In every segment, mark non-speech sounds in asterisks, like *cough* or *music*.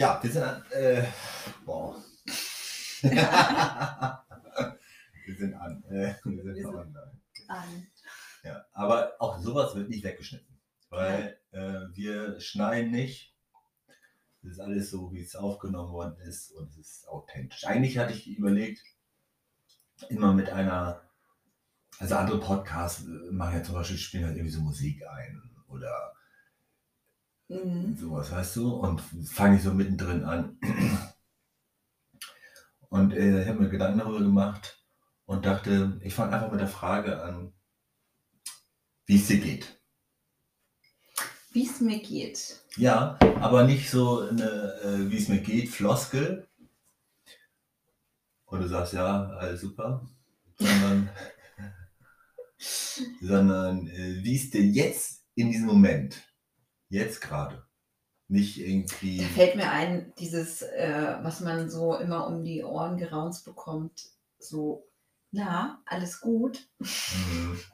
Ja, wir sind an. Äh, boah. *laughs* wir sind an. Äh, wir sind Wir sind- online. An. Ja, aber auch sowas wird nicht weggeschnitten. Weil äh, wir schneiden nicht. Das ist alles so, wie es aufgenommen worden ist und es ist authentisch. Eigentlich hatte ich überlegt, immer mit einer, also andere Podcasts äh, machen ja zum Beispiel, spielen halt irgendwie so Musik ein oder Mhm. sowas, weißt du? Und fange ich so mittendrin an. Und äh, ich habe mir Gedanken darüber gemacht und dachte, ich fange einfach mit der Frage an, wie es dir geht. Wie es mir geht. Ja, aber nicht so eine, äh, wie es mir geht, Floskel. Und du sagst, ja, alles super. Sondern, *laughs* sondern äh, wie es dir jetzt in diesem Moment, jetzt gerade, nicht irgendwie. Da fällt mir ein, dieses, äh, was man so immer um die Ohren geraunzt bekommt, so, na, alles gut. Mhm. *laughs*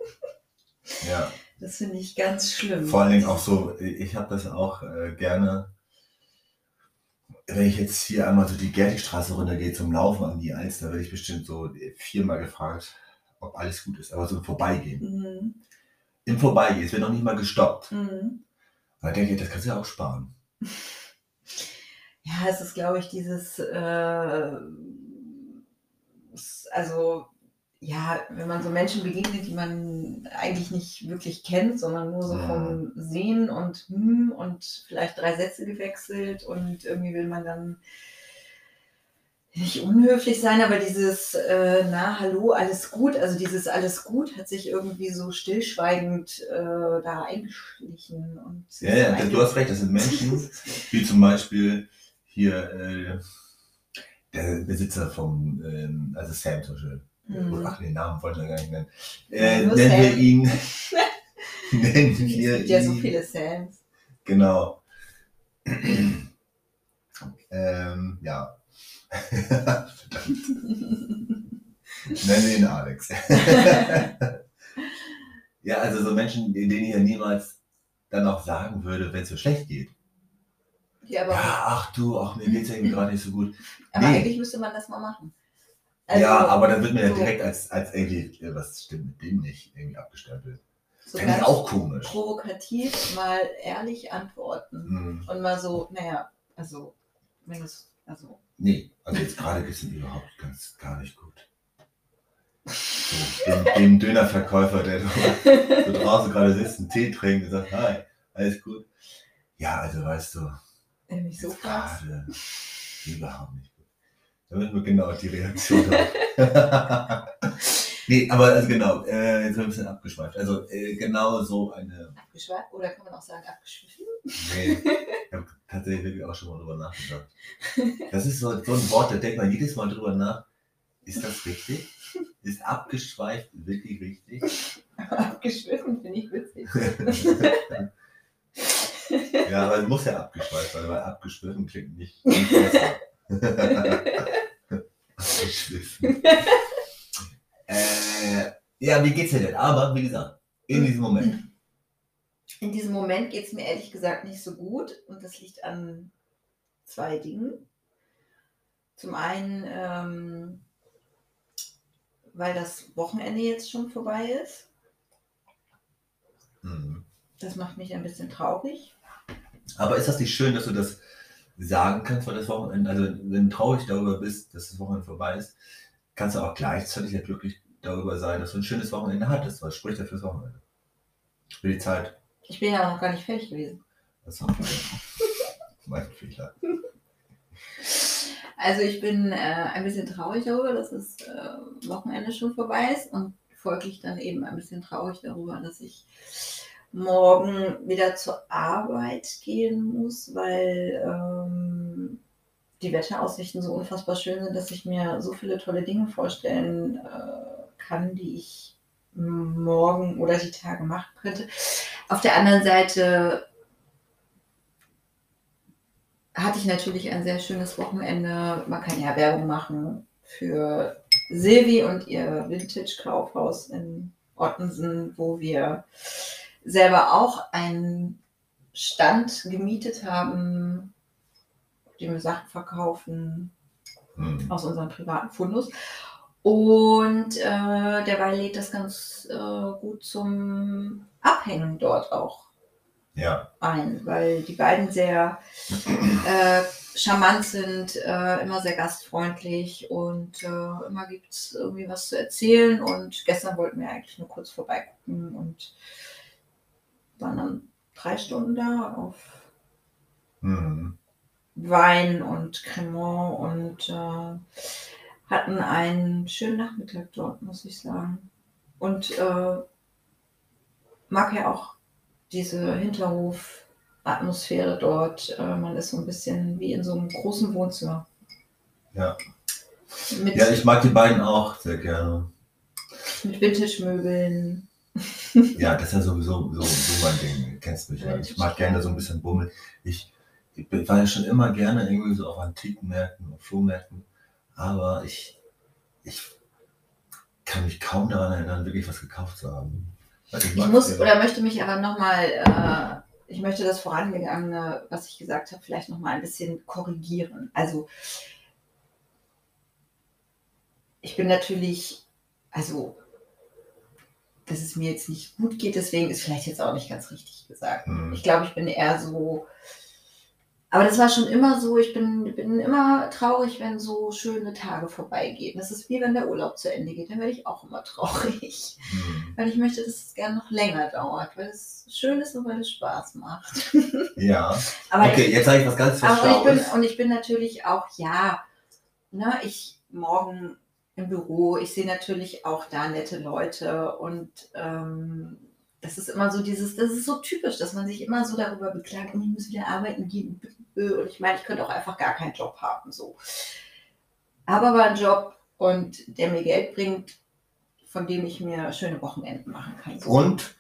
Ja, Das finde ich ganz schlimm. vor allen Dingen auch so, ich habe das auch äh, gerne, wenn ich jetzt hier einmal so die Gertigstraße runtergehe zum Laufen an die Alster, werde ich bestimmt so viermal gefragt, ob alles gut ist, aber so im Vorbeigehen. Mhm. Im Vorbeigehen, es wird noch nicht mal gestoppt. Mhm. Da denke ich, das kannst du ja auch sparen. Ja, es ist, glaube ich, dieses, äh, also, ja, wenn man so Menschen begegnet, die man eigentlich nicht wirklich kennt, sondern nur so Mhm. vom Sehen und hm und vielleicht drei Sätze gewechselt und irgendwie will man dann nicht unhöflich sein, aber dieses, äh, na, hallo, alles gut, also dieses alles gut hat sich irgendwie so stillschweigend äh, da eingeschlichen. Und Ja, ja, du hast recht, das sind Menschen, wie zum Beispiel hier äh, der Besitzer vom, ähm, also Sam zum Beispiel. Mhm. Ach, den Namen wollte ich gar nicht nennen. Äh, nennen wir ihn. *laughs* nennen Es wir gibt ja so ihn. viele Sams. Genau. *clears throat* ähm, ja. Verdammt. Nennen wir ihn Alex. ja, also so Menschen, denen ich ja niemals dann auch sagen würde, wenn es so schlecht geht. Ja, aber, Ja, ach du, ach mir geht's irgendwie gerade nicht so gut. aber nee. eigentlich müsste man das mal machen. ja, aber dann wird mir ja so- direkt als, als irgendwie, ja, was stimmt mit dem nicht, irgendwie abgestempelt. so Fände ich auch komisch. provokativ mal ehrlich antworten. Hm. Und mal so, naja, also, wenn es, also, Nee, also jetzt gerade geht's ihm überhaupt ganz gar nicht gut. So, dem, dem Dönerverkäufer, der so draußen gerade sitzt, einen Tee trinkt und sagt, hi, alles gut. Ja, also weißt du, wenn mich so gerade überhaupt nicht gut. Da müssen wir genau die Reaktion haben. *laughs* nee, aber also genau, äh, jetzt sind wir ein bisschen abgeschweift. Also äh, genau so eine, Abgeschweift, oder kann man auch sagen, abgeschwiffen? nee, ich habe tatsächlich wirklich auch schon mal drüber nachgedacht. Das ist so, so ein Wort, da denkt man jedes Mal drüber nach, ist das richtig? Ist abgeschweift wirklich richtig? abgeschwiffen finde ich witzig. *laughs* Ja, aber es muss ja abgeschweift sein, weil abgeschwiffen klingt nicht, nicht besser. *laughs* abgeschwiffen. Ja, wie geht's dir denn? Aber, wie gesagt, in diesem Moment. In diesem Moment geht es mir ehrlich gesagt nicht so gut und das liegt an zwei Dingen. Zum einen, ähm, weil das Wochenende jetzt schon vorbei ist. Mhm. Das macht mich ein bisschen traurig. Aber ist das nicht schön, dass du das sagen kannst, weil das Wochenende, also wenn du traurig darüber bist, dass das Wochenende vorbei ist, kannst du auch gleichzeitig ja glücklich darüber sein, dass du ein schönes Wochenende hattest. Was spricht ja fürs Wochenende? Für die Zeit. Ich bin ja noch gar nicht fertig gewesen. Das ist *laughs* mein Fehler. *laughs* Also ich bin äh, ein bisschen traurig darüber, dass das äh, Wochenende schon vorbei ist und folglich dann eben ein bisschen traurig darüber, dass ich morgen wieder zur Arbeit gehen muss, weil ähm, die Wetteraussichten so unfassbar schön sind, dass ich mir so viele tolle Dinge vorstellen äh, kann, die ich morgen oder die Tage machen könnte. Auf der anderen Seite hatte ich natürlich ein sehr schönes Wochenende. Man kann ja Werbung machen für Silvi und ihr Vintage-Kaufhaus in Ottensen, wo wir selber auch einen Stand gemietet haben dem wir Sachen verkaufen Hm. aus unserem privaten Fundus. Und äh, derweil lädt das ganz äh, gut zum Abhängen dort auch Ja, ein, weil die beiden sehr äh, charmant sind, äh, immer sehr gastfreundlich und äh, immer gibt es irgendwie was zu erzählen. Und gestern wollten wir eigentlich nur kurz vorbeigucken und waren dann drei Stunden da auf hm. Wein und Cremant und äh, hatten einen schönen Nachmittag dort, muss ich sagen. Und äh, mag ja auch diese Hinterhof-Atmosphäre dort. Äh, man ist so ein bisschen wie in so einem großen Wohnzimmer. Ja. Mit, ja, ich mag die beiden auch sehr gerne. mit Vintage-Möbeln. *laughs* Ja, das ist ja sowieso so, so mein Ding. Du kennst mich ja. Ich mag gerne so ein bisschen Bummel. Ich, ich war ja schon immer gerne irgendwie so auf Antikenmärkten und Flohmärkten, aber ich, ich kann mich kaum daran erinnern, wirklich was gekauft zu haben. Also Ich mag muss oder möchte mich aber nochmal, äh, ich möchte das vorangegangene, was ich gesagt habe, vielleicht nochmal ein bisschen korrigieren. Also, ich bin natürlich, also, dass es mir jetzt nicht gut geht, deswegen ist vielleicht jetzt auch nicht ganz richtig gesagt. Hm. Ich glaube, ich bin eher so. Aber das war schon immer so, ich bin, bin immer traurig, wenn so schöne Tage vorbeigehen. Das ist wie wenn der Urlaub zu Ende geht, dann werde ich auch immer traurig. Hm. Weil ich möchte, dass es gerne noch länger dauert, weil es schön ist und weil es Spaß macht. Ja, *laughs* Aber okay, jetzt sage ich was ganz aber ich bin, Verschaues. und ich bin natürlich auch, ja, ne, ich morgen im Büro, ich sehe natürlich auch da nette Leute und ähm, das ist immer so dieses, das ist so typisch, dass man sich immer so darüber beklagt, oh, ich muss wieder arbeiten gehen. Und ich meine, ich könnte auch einfach gar keinen Job haben. So. Habe aber einen Job und der mir Geld bringt, von dem ich mir schöne Wochenenden machen kann. So. Und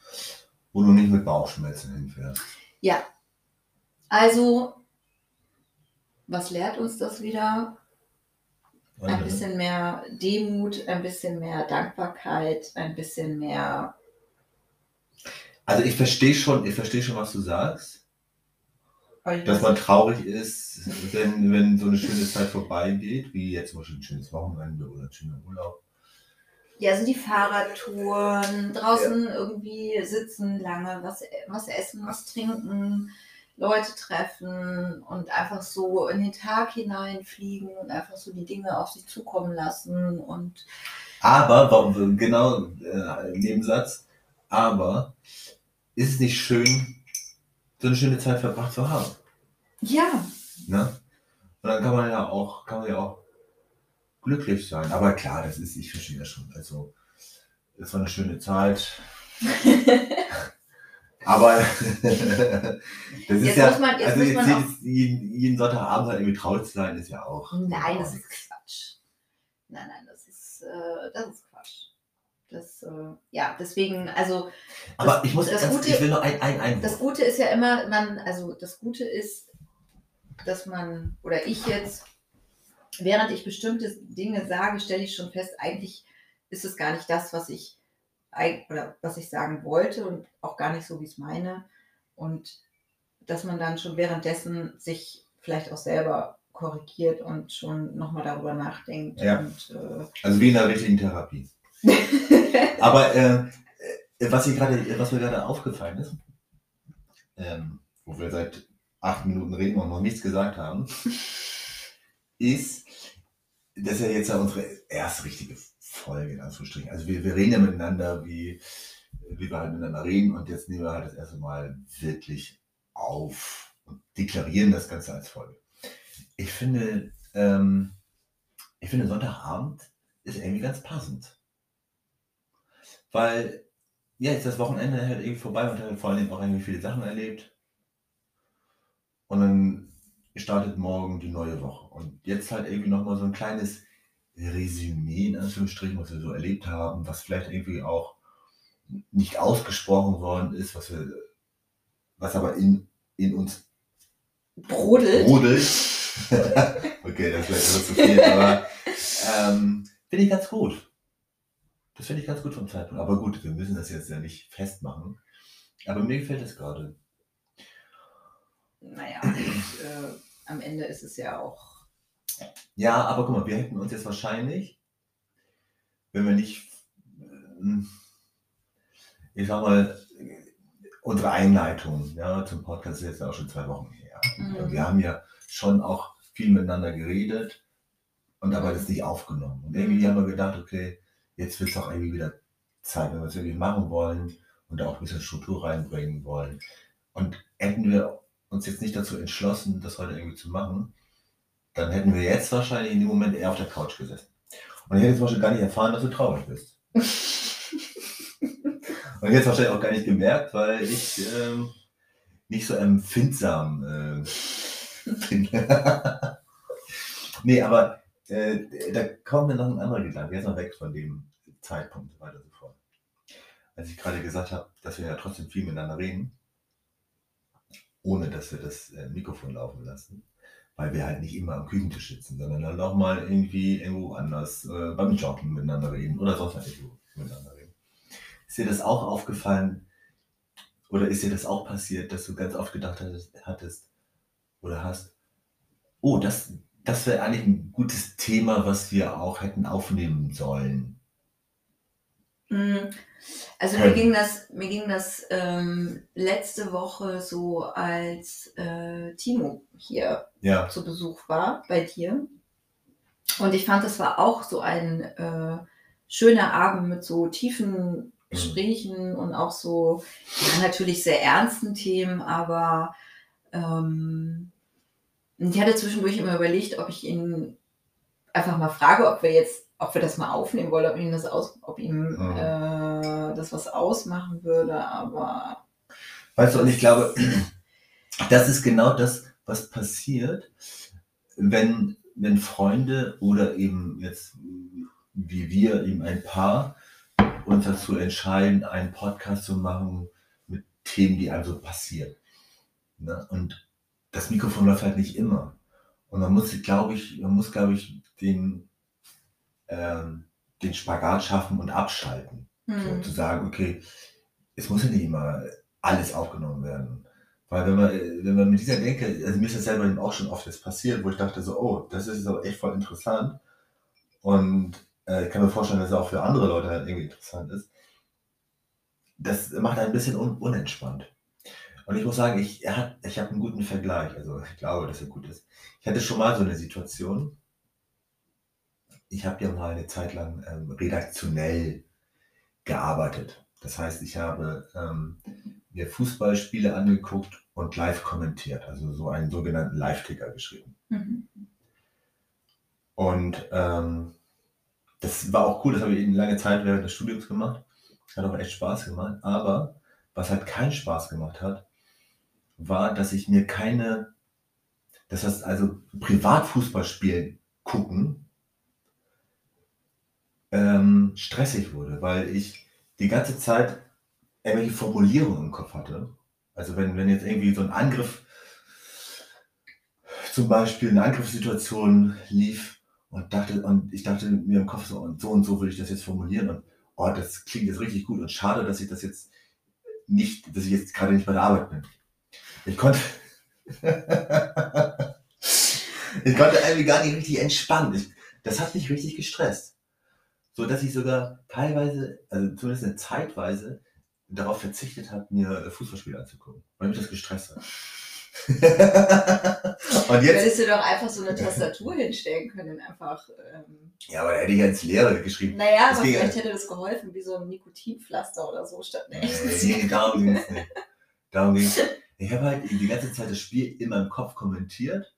wo du nicht mit Bauchschmerzen hinfährst. Ja. Also, was lehrt uns das wieder? Ein bisschen mehr Demut, ein bisschen mehr Dankbarkeit, ein bisschen mehr. Also ich verstehe schon, ich verstehe schon, was du sagst. Dass man traurig ist, wenn, wenn so eine schöne Zeit vorbeigeht, wie jetzt zum Beispiel ein schönes Wochenende oder ein schöner Urlaub. Ja, also die Fahrradtouren, draußen irgendwie sitzen lange, was, was essen, was trinken, Leute treffen und einfach so in den Tag hineinfliegen und einfach so die Dinge auf sich zukommen lassen und Aber, genau, äh, Nebensatz, aber ist es nicht schön, so eine schöne Zeit verbracht zu haben? ja, Ne? Und dann kann man ja auch, kann man ja auch glücklich sein. Aber klar, das ist, ich verstehe das schon. Also, es war eine schöne Zeit. *laughs* Aber *laughs* das ist Jetzt ja, muss man- jetzt also muss jetzt man jedes, jeden, jeden Sonntagabend halt irgendwie traurig zu sein, ist ja auch. Nein, das ist Quatsch. Nein, nein, das ist, äh, das ist. Das, äh, ja, deswegen, also Aber das- ich muss das ganz, Gute- ich will nur ein, ein Einwurf. das Gute ist ja immer, man, also das Gute ist, dass man, oder ich jetzt, während ich bestimmte Dinge sage, stelle ich schon fest, eigentlich ist es gar nicht das, was ich, oder was ich sagen wollte und auch gar nicht so, wie ich es meine. Und dass man dann schon währenddessen sich vielleicht auch selber korrigiert und schon nochmal darüber nachdenkt. Ja. Und, äh, Also wie in einer richtigen Therapie. Aber äh, äh, was, ich gerade, was mir gerade aufgefallen ist, ähm, wo wir seit acht Minuten reden und noch nichts gesagt haben, ist, das ist ja jetzt unsere erste richtige Folge, in Anführungsstrichen. Also wir, wir reden ja miteinander, wie, wie wir halt miteinander reden und jetzt nehmen wir halt das erste Mal wirklich auf und deklarieren das Ganze als Folge. Ich finde, ähm, ich finde Sonntagabend ist irgendwie ganz passend. Weil, ja, jetzt das Wochenende halt irgendwie vorbei und halt vor allen Dingen auch irgendwie viele Sachen erlebt. Und dann startet morgen die neue Woche. Und jetzt halt irgendwie nochmal so ein kleines Resümee, in Anführungsstrichen, was wir so erlebt haben, was vielleicht irgendwie auch nicht ausgesprochen worden ist, was wir, was aber in, in uns brodelt. brodelt. *laughs* okay, das wäre etwas zu viel, aber ähm, finde ich ganz gut. Das finde ich ganz gut vom Zeitpunkt. Aber gut, wir müssen das jetzt ja nicht festmachen. Aber mir gefällt es gerade. Naja, und, äh, am Ende ist es ja auch. Ja, aber guck mal, wir hätten uns jetzt wahrscheinlich, wenn wir nicht, ähm, ich sag mal, unsere Einleitung ja, zum Podcast ist jetzt auch schon zwei Wochen her. Mhm. Wir haben ja schon auch viel miteinander geredet und aber das nicht aufgenommen. Und irgendwie Mhm. haben wir gedacht, okay, jetzt wird es doch irgendwie wieder Zeit, wenn wir es irgendwie machen wollen und da auch ein bisschen Struktur reinbringen wollen. Und hätten wir uns jetzt nicht dazu entschlossen, das heute irgendwie zu machen, dann hätten wir jetzt wahrscheinlich in dem Moment eher auf der Couch gesessen. Und ich hätte jetzt wahrscheinlich gar nicht erfahren, dass du traurig bist. *laughs* Und jetzt wahrscheinlich auch gar nicht gemerkt, weil ich ähm, nicht so empfindsam äh, *laughs* bin. *laughs* nee, aber äh, da kommt mir noch ein anderer Gedanke. Jetzt mal weg von dem Zeitpunkt und weiter und so fort. Als ich gerade gesagt habe, dass wir ja trotzdem viel miteinander reden, ohne dass wir das äh, Mikrofon laufen lassen, weil wir halt nicht immer am Küchentisch sitzen, sondern dann auch mal irgendwie irgendwo anders äh, beim Joggen miteinander reden oder sonst halt irgendwo miteinander reden. Ist dir das auch aufgefallen oder ist dir das auch passiert, dass du ganz oft gedacht hattest, hattest oder hast, oh, das, das wäre eigentlich ein gutes Thema, was wir auch hätten aufnehmen sollen? Mm, Also mir ging das, mir ging das ähm, letzte Woche so, als äh, Timo hier Ja, zu Besuch war bei dir. Und ich fand, das war auch so ein äh, schöner Abend mit so tiefen Gesprächen und auch so, ja, natürlich sehr ernsten Themen, aber ähm, ich hatte zwischendurch immer überlegt, ob ich ihn einfach mal frage, ob wir jetzt, ob wir das mal aufnehmen wollen, ob ihm das aus, ob ihm Mhm. äh, das was ausmachen würde, aber Weißt du, und ich glaube, *clears throat* das ist genau das, was passiert, wenn, wenn Freunde oder eben jetzt wie wir, eben ein Paar, uns dazu entscheiden, einen Podcast zu machen mit Themen, die einem so passieren. Ne? Und das Mikrofon läuft halt nicht immer. Und man muss, glaube ich, man muss, glaube ich, den, ähm, den Spagat schaffen und abschalten. So, hm, zu sagen, okay, es muss ja nicht immer alles aufgenommen werden. Weil wenn man, wenn man mit dieser Denke, also mir ist das selber eben auch schon oft jetzt passiert, wo ich dachte so, oh, das ist so echt voll interessant. Und äh, ich kann mir vorstellen, dass es auch für andere Leute halt irgendwie interessant ist. Das macht einen ein bisschen un unentspannt. Und ich muss sagen, ich, ich habe einen guten Vergleich. Also ich glaube, dass er gut ist. Ich hatte schon mal so eine Situation. Ich habe ja mal eine Zeit lang ähm, redaktionell gearbeitet. Das heißt, ich habe ähm, mir Fußballspiele angeguckt und live kommentiert, also so einen sogenannten Live-Ticker geschrieben. mhm. Und ähm, das war auch cool, das habe ich eine lange Zeit während des Studiums gemacht. Hat auch echt Spaß gemacht. Aber was halt keinen Spaß gemacht hat, war, dass ich mir keine, das heißt also Privatfußballspielen gucken, ähm, stressig wurde, weil ich die ganze Zeit irgendwelche Formulierungen im Kopf hatte. Also wenn, wenn jetzt irgendwie so ein Angriff, zum Beispiel eine Angriffssituation lief und dachte, und ich dachte mir im Kopf so, und so und so würde ich das jetzt formulieren und oh, das klingt jetzt richtig gut und schade, dass ich das jetzt nicht, dass ich jetzt gerade nicht bei der Arbeit bin. Ich konnte, *laughs* ich konnte irgendwie gar nicht richtig entspannen. Das hat mich richtig gestresst. So dass ich sogar teilweise, also zumindest eine Zeitweise, darauf verzichtet habe, mir Fußballspiele anzugucken, weil mich das gestresst hat. *laughs* und jetzt, Hättest du doch einfach so eine Tastatur hinstellen können, einfach. Ähm, ja, aber da hätte ich ja ins Leere geschrieben. naja, Das aber ging ja. vielleicht hätte das geholfen, wie so ein Nikotinpflaster oder so statt einer echten Nee, darum ging es nicht. Darum ging's. Ich habe halt die ganze Zeit das Spiel in meinem Kopf kommentiert.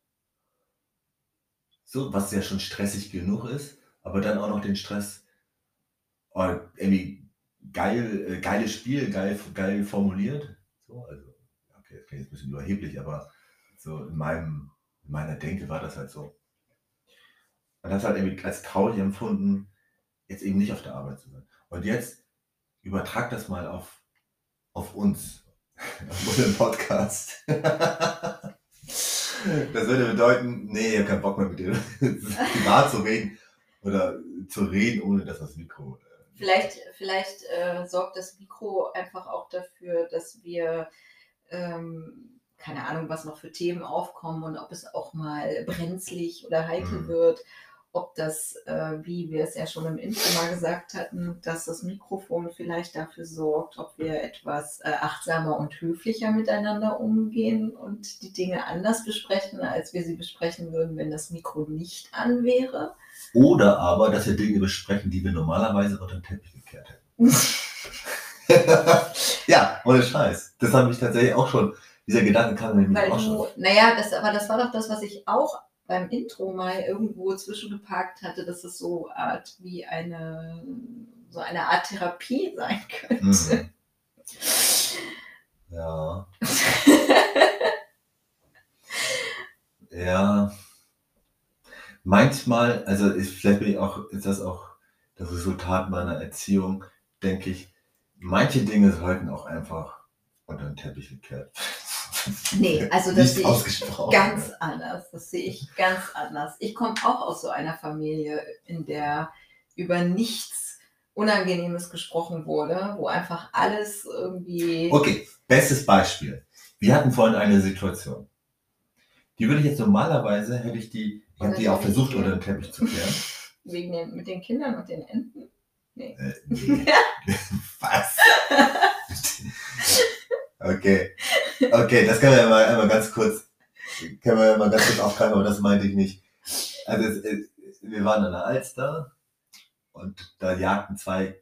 So, was ja schon stressig genug ist, aber dann auch noch den Stress, oh, irgendwie geil, äh, geiles Spiel, geil, geil formuliert. So, also, okay, das klingt jetzt ein bisschen überheblich, aber so in meinem, in meiner Denke war das halt so. Und das halt irgendwie als traurig empfunden, jetzt eben nicht auf der Arbeit zu sein. Und jetzt übertrag das mal auf, auf uns, auf unseren Podcast. *laughs* Das würde bedeuten, nee, ich habe keinen Bock mehr mit dir *laughs* privat zu reden oder zu reden, ohne dass das Mikro. Äh, Vielleicht, vielleicht äh, sorgt das Mikro einfach auch dafür, dass wir ähm, keine Ahnung, was noch für Themen aufkommen und ob es auch mal brenzlig oder heikel Mhm. wird. Ob das, äh, wie wir es ja schon im Intro mal gesagt hatten, dass das Mikrofon vielleicht dafür sorgt, ob wir etwas äh, achtsamer und höflicher miteinander umgehen und die Dinge anders besprechen, als wir sie besprechen würden, wenn das Mikro nicht an wäre. Oder aber, dass wir Dinge besprechen, die wir normalerweise unter den Teppich gekehrt hätten. *laughs* ja, ohne Scheiß. Das habe ich tatsächlich auch schon. Dieser Gedanke kam mir auch schon. naja, das, aber das war doch das, was ich auch beim Intro mal irgendwo zwischengeparkt hatte, dass es so Art wie eine, so eine Art Therapie *laughs* sein könnte. Mhm. Ja. *laughs* Ja. Manchmal, also ist, vielleicht bin ich auch, ist das auch das Resultat meiner Erziehung, denke ich, manche Dinge sollten auch einfach unter den Teppich gekehrt. Nee, also das sehe ich ganz anders. Das sehe ich ganz anders. Ich komme auch aus so einer Familie, in der über nichts Unangenehmes gesprochen wurde, wo einfach alles irgendwie. Okay, bestes Beispiel. Wir hatten vorhin eine Situation. Die würde ich jetzt normalerweise, hätte ich die, ich habe die auch versucht unter den Teppich zu kehren. Wegen den, mit den Kindern und den Enten. Äh, nee. *laughs* *laughs* Was? *laughs* okay. Okay, das können wir ja mal einmal ganz kurz, können wir ja mal ganz kurz aufgreifen, aber das meinte ich nicht. Also es, es, wir waren an der Alster und da jagten zwei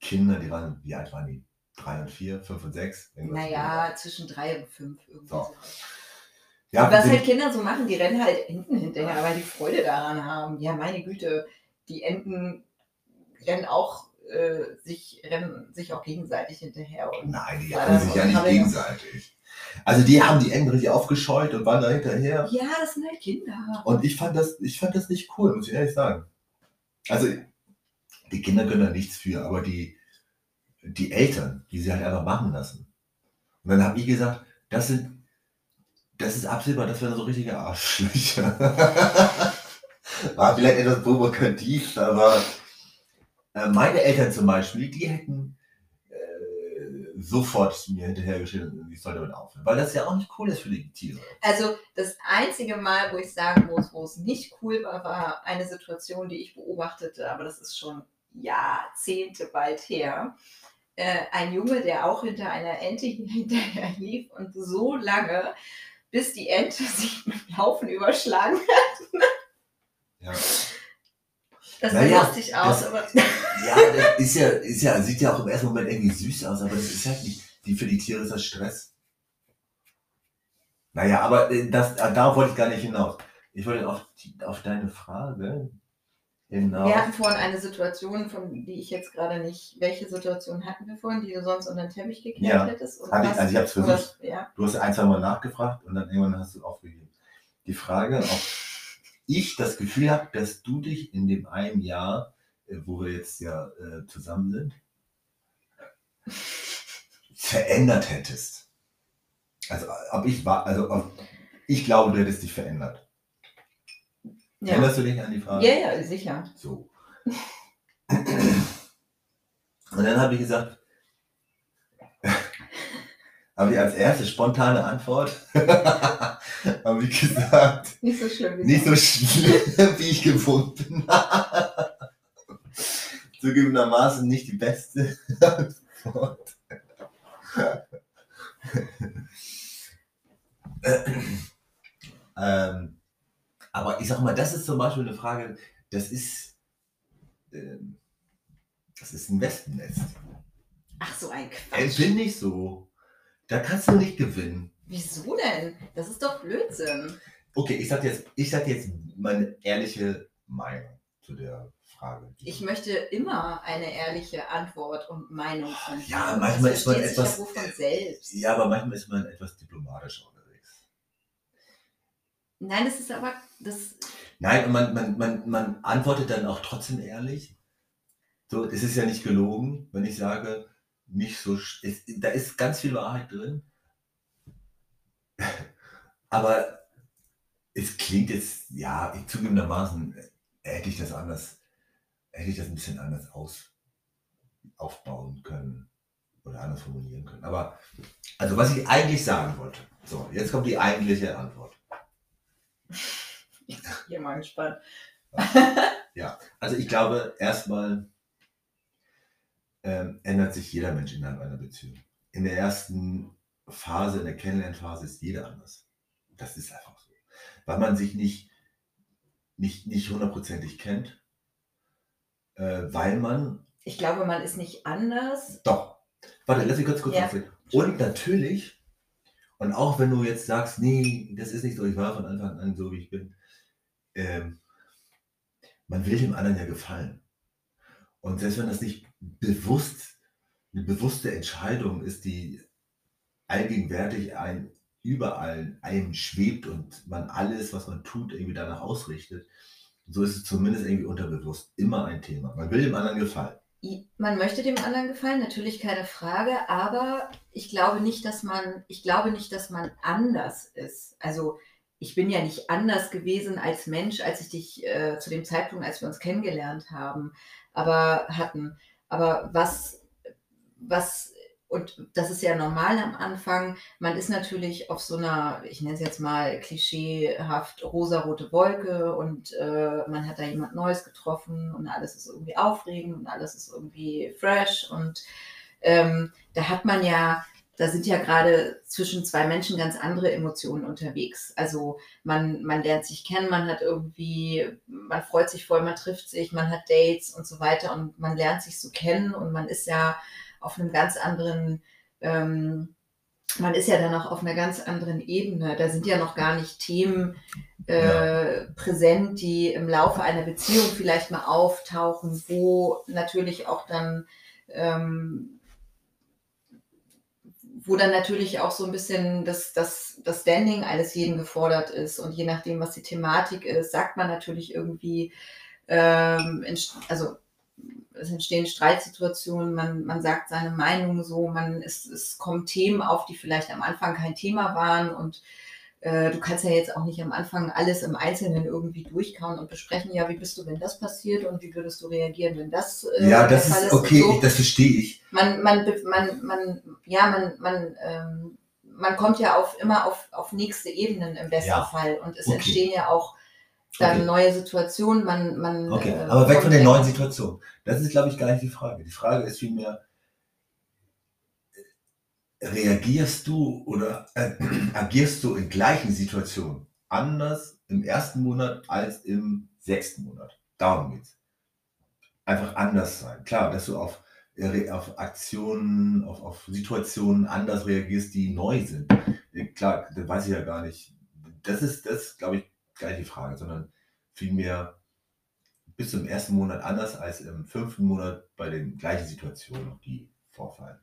Kinder, die waren, wie alt waren die? Drei und vier, fünf und sechs? Naja, zwischen drei und fünf irgendwie. So. Ja, Was halt Kinder so machen, die rennen halt Enten hinterher, weil die Freude daran haben. Ja, meine Güte, die Enten rennen auch äh, sich, rennen sich auch gegenseitig hinterher. Und Nein, die haben sich ja nicht gegenseitig. Also die haben die Enten richtig aufgescheut und waren da hinterher. ja, das sind halt Kinder. Und ich fand das, ich fand das nicht cool, muss ich ehrlich sagen. Also die Kinder können da nichts für, aber die, die Eltern, die sie halt einfach machen lassen. Und dann habe ich gesagt, das sind, das ist absehbar, das wären so richtige Arschlöcher. *laughs* War vielleicht etwas provokativ, aber äh, meine Eltern zum Beispiel, die hätten sofort mir hinterhergeschrieben, ich soll damit aufhören. Weil das ja auch nicht cool ist für die Tiere. Also das einzige Mal, wo ich sagen muss, wo es nicht cool war, war eine Situation, die ich beobachtete, aber das ist schon Jahrzehnte bald her. Äh, ein Junge, der auch hinter einer Ente *laughs* hinterher lief und so lange, bis die Ente *laughs* sich mit dem Laufen überschlagen hat. Ja. Das Na sah ja, lustig aus, das- aber Ja, das ist ja, ist ja, sieht ja auch im ersten Moment irgendwie süß aus, aber das ist halt nicht, die, für die Tiere ist das Stress. Naja, aber äh, das, äh, darauf wollte ich gar nicht hinaus. Ich wollte auf, die, auf deine Frage hinaus. wir hatten vorhin eine Situation, von die ich jetzt gerade nicht. Welche Situation hatten wir vorhin, die du sonst unter den Teppich gekehrt Ja, hättest? Und ich- also ich hab's oder- versucht. Ja. Du hast ein, zwei Mal nachgefragt und dann irgendwann hast du aufgegeben. Die Frage, ob ich das Gefühl habe, dass du dich in dem einen Jahr, äh, wo wir jetzt ja äh, zusammen sind, verändert hättest. Also ob ich war, also ob, ich glaube, du hättest dich verändert. Ja. Erinnerst du dich an die Frage? ja, ja, sicher. So. Und dann habe ich gesagt, *laughs* habe ich als erste spontane Antwort, *laughs* habe ich gesagt, Nicht so schlimm wie nicht so schlimm, wie ich gewohnt bin. Zugegebenermaßen nicht die beste Antwort. ähm, aber ich sag mal, das ist zum Beispiel eine Frage, das ist, ähm, das ist ein Wespennest. Ach, so ein Quatsch. bin nicht so. Da kannst du nicht gewinnen. Wieso denn? Das ist doch Blödsinn. Okay, ich sag jetzt, ich sag jetzt meine ehrliche Meinung zu der Frage. Ich möchte immer eine ehrliche Antwort und Meinung von dir. Ja, manchmal ist man etwas- Ja aber manchmal ist man etwas diplomatischer unterwegs. Nein, das ist aber. Das, Nein, und man, man, man, man antwortet dann auch trotzdem ehrlich. So, es ist ja nicht gelogen, wenn ich sage, nicht so. Es, da ist ganz viel Wahrheit drin. Aber es klingt jetzt, ja, ich zugegebenermaßen äh, hätte ich das anders, hätte ich das ein bisschen anders aus, aufbauen können. oder anders formulieren können. Aber, also was ich eigentlich sagen wollte. So, jetzt kommt die eigentliche Antwort. Ich bin mal gespannt. Ja, also ich glaube, erstmal ähm, ändert sich jeder Mensch innerhalb einer Beziehung. In der ersten Phase, in der Kennenlernphase ist jeder anders. Das ist einfach so. Weil man sich nicht, nicht, nicht hundertprozentig kennt, äh, weil man, Ich glaube, man ist nicht anders. doch, warte, lass mich kurz kurz Ja. Und natürlich, und auch wenn du jetzt sagst, nee, das ist nicht so, ich war von Anfang an so, wie ich bin, ähm, man will dem anderen ja gefallen. Und selbst wenn das nicht bewusst, eine bewusste Entscheidung ist, die allgegenwärtig ein, überall einem schwebt und man alles, was man tut, irgendwie danach ausrichtet, so ist es zumindest irgendwie unterbewusst immer ein Thema. Man will dem anderen gefallen. Man möchte dem anderen gefallen, natürlich keine Frage, aber ich glaube nicht, dass man, ich glaube nicht, dass man anders ist. Also ich bin ja nicht anders gewesen als Mensch, als ich dich äh, zu dem Zeitpunkt, als wir uns kennengelernt haben, aber hatten. Aber was, was, und das ist ja normal am Anfang, man ist natürlich auf so einer, ich nenne es jetzt mal klischeehaft rosarote Wolke und äh, man hat da jemand Neues getroffen und alles ist irgendwie aufregend und alles ist irgendwie fresh und ähm, da hat man ja, da sind ja gerade zwischen zwei Menschen ganz andere Emotionen unterwegs. Also man, man lernt sich kennen, man hat irgendwie, man freut sich voll, man trifft sich, man hat Dates und so weiter und man lernt sich so kennen und man ist ja auf einem ganz anderen, ähm, man ist ja dann auch auf einer ganz anderen Ebene. Da sind ja noch gar nicht Themen äh, präsent, die im Laufe einer Beziehung vielleicht mal auftauchen, wo natürlich auch dann, ähm, wo dann natürlich auch so ein bisschen das, das, das Standing eines jeden gefordert ist. Und je nachdem, was die Thematik ist, sagt man natürlich irgendwie, ähm, also es entstehen Streitsituationen, man, man sagt seine Meinung so, man, es, es kommen Themen auf, die vielleicht am Anfang kein Thema waren und äh, du kannst ja jetzt auch nicht am Anfang alles im Einzelnen irgendwie durchkauen und besprechen, ja, wie bist du, wenn das passiert und wie würdest du reagieren, wenn das äh, ja, das ist okay, so. ich, das verstehe ich. Man, man, man, man, ja, man, man, ähm, man kommt ja auf, immer auf, auf nächste Ebenen im besten Ja. Fall und es Okay. entstehen ja auch dann Okay. neue Situationen, man, man Okay, äh, aber weg von der neuen Situation. Das ist, glaube ich, gar nicht die Frage. Die Frage ist vielmehr, reagierst du oder äh, *clears throat* agierst du in gleichen Situationen anders im ersten Monat als im sechsten Monat? Darum geht's. Einfach anders sein. Klar, dass du auf, äh, auf Aktionen, auf, auf Situationen anders reagierst, die neu sind. Äh, Klar, das weiß ich ja gar nicht. Das ist, das glaube ich, die Frage, sondern vielmehr, bist du im ersten Monat anders als im fünften Monat bei den gleichen Situationen, die vorfallen.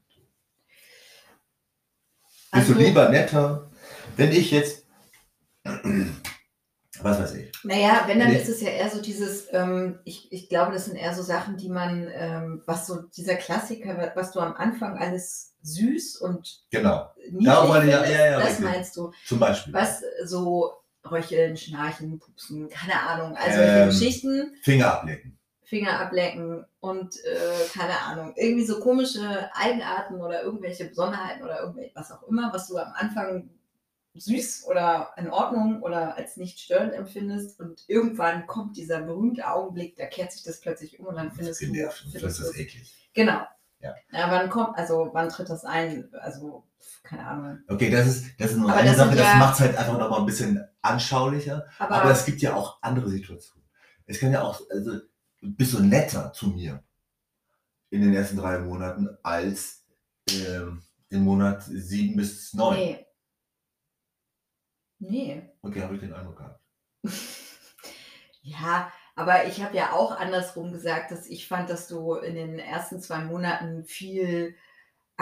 Bist Also- du lieber netter, wenn ich jetzt, *clears throat* was weiß ich, Naja, wenn, dann Nee. ist es ja eher so dieses, ähm, ich, ich glaube, das sind eher so Sachen, die man, ähm, was so dieser Klassiker, was du am Anfang alles süß und genau, niedlich Darum ja, ja, ja, das richtig. meinst du. zum Beispiel Was so Röcheln, Schnarchen, Pupsen, keine Ahnung, also Ähm. Geschichten, Finger ablecken. Finger ablecken und äh, keine Ahnung, irgendwie so komische Eigenarten oder irgendwelche Besonderheiten oder irgendwelche, was auch immer, was du am Anfang süß oder in Ordnung oder als nicht störend empfindest und irgendwann kommt dieser berühmte Augenblick, da kehrt sich das plötzlich um und dann findest du, genervt. Du findest findest das es eklig. Genau. Ja. ja. Wann kommt, also wann tritt das ein? Also, keine Ahnung. Okay, das ist, das ist nur Aber eine das Sache, sind das ja- macht es halt einfach nochmal ein bisschen anschaulicher. Aber, Aber es gibt ja auch andere Situationen. Es kann ja auch, also bist du netter zu mir in den ersten drei Monaten als ähm, im Monat sieben bis neun. nee. Nee. Okay, habe ich den Eindruck gehabt. *laughs* Ja, aber ich habe ja auch andersrum gesagt, dass ich fand, dass du in den ersten zwei Monaten viel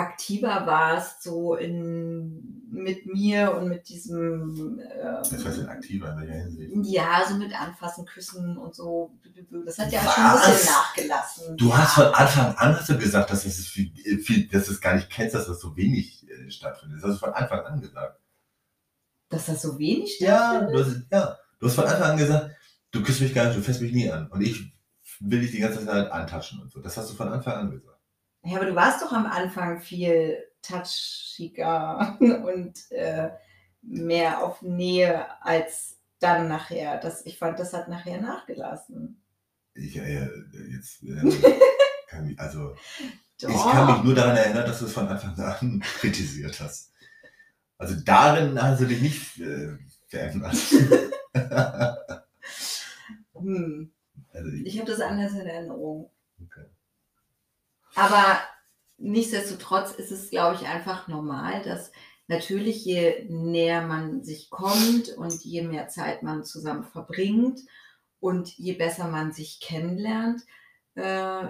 aktiver warst, so in, mit mir und mit diesem, Das heißt ähm, aktiver in welcher Hinsicht? ja, so mit Anfassen, Küssen und so. Das hat ja schon ein bisschen nachgelassen. Du ja. hast von Anfang an hast du gesagt, dass es viel, viel, dass du es gar nicht kennst, dass das so wenig äh, stattfindet. Das hast du von Anfang an gesagt. Dass das so wenig Ja, stattfindet? du hast, ja, du hast von Anfang an gesagt, du küsst mich gar nicht, du fässt mich nie an. Und ich will dich die ganze Zeit antatschen und so. Das hast du von Anfang an gesagt. Ja, aber du warst doch am Anfang viel touchiger *laughs* und äh, mehr auf Nähe als dann nachher. Das, ich fand, das hat nachher nachgelassen. Ich, äh, jetzt, äh, *laughs* kann mich, also, ich kann mich nur daran erinnern, dass du es von Anfang an *laughs* kritisiert hast. Also darin hast du dich nicht äh, verändert. hm. also ich, Ich habe das anders in Erinnerung. Aber nichtsdestotrotz ist es, glaube ich, einfach normal, dass natürlich je näher man sich kommt und je mehr Zeit man zusammen verbringt und je besser man sich kennenlernt, äh,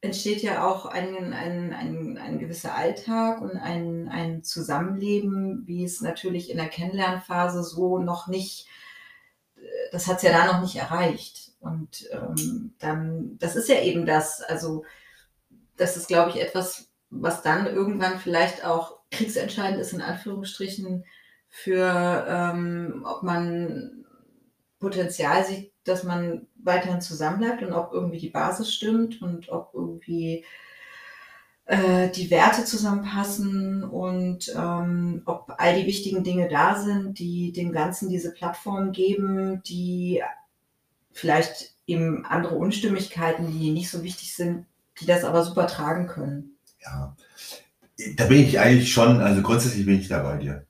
entsteht ja auch ein, ein, ein, ein gewisser Alltag und ein, ein Zusammenleben, wie es natürlich in der Kennenlernphase so noch nicht, äh, das hat es ja da noch nicht erreicht. Und ähm, dann, das ist ja eben das, also das ist, glaube ich, etwas, was dann irgendwann vielleicht auch kriegsentscheidend ist, in Anführungsstrichen, für ähm, ob man Potenzial sieht, dass man weiterhin zusammenbleibt und ob irgendwie die Basis stimmt und ob irgendwie äh, die Werte zusammenpassen und ähm, ob all die wichtigen Dinge da sind, die dem Ganzen diese Plattform geben, die vielleicht eben andere Unstimmigkeiten, die nicht so wichtig sind, die das aber super tragen können. Ja, da bin ich eigentlich schon, also grundsätzlich bin ich da bei dir.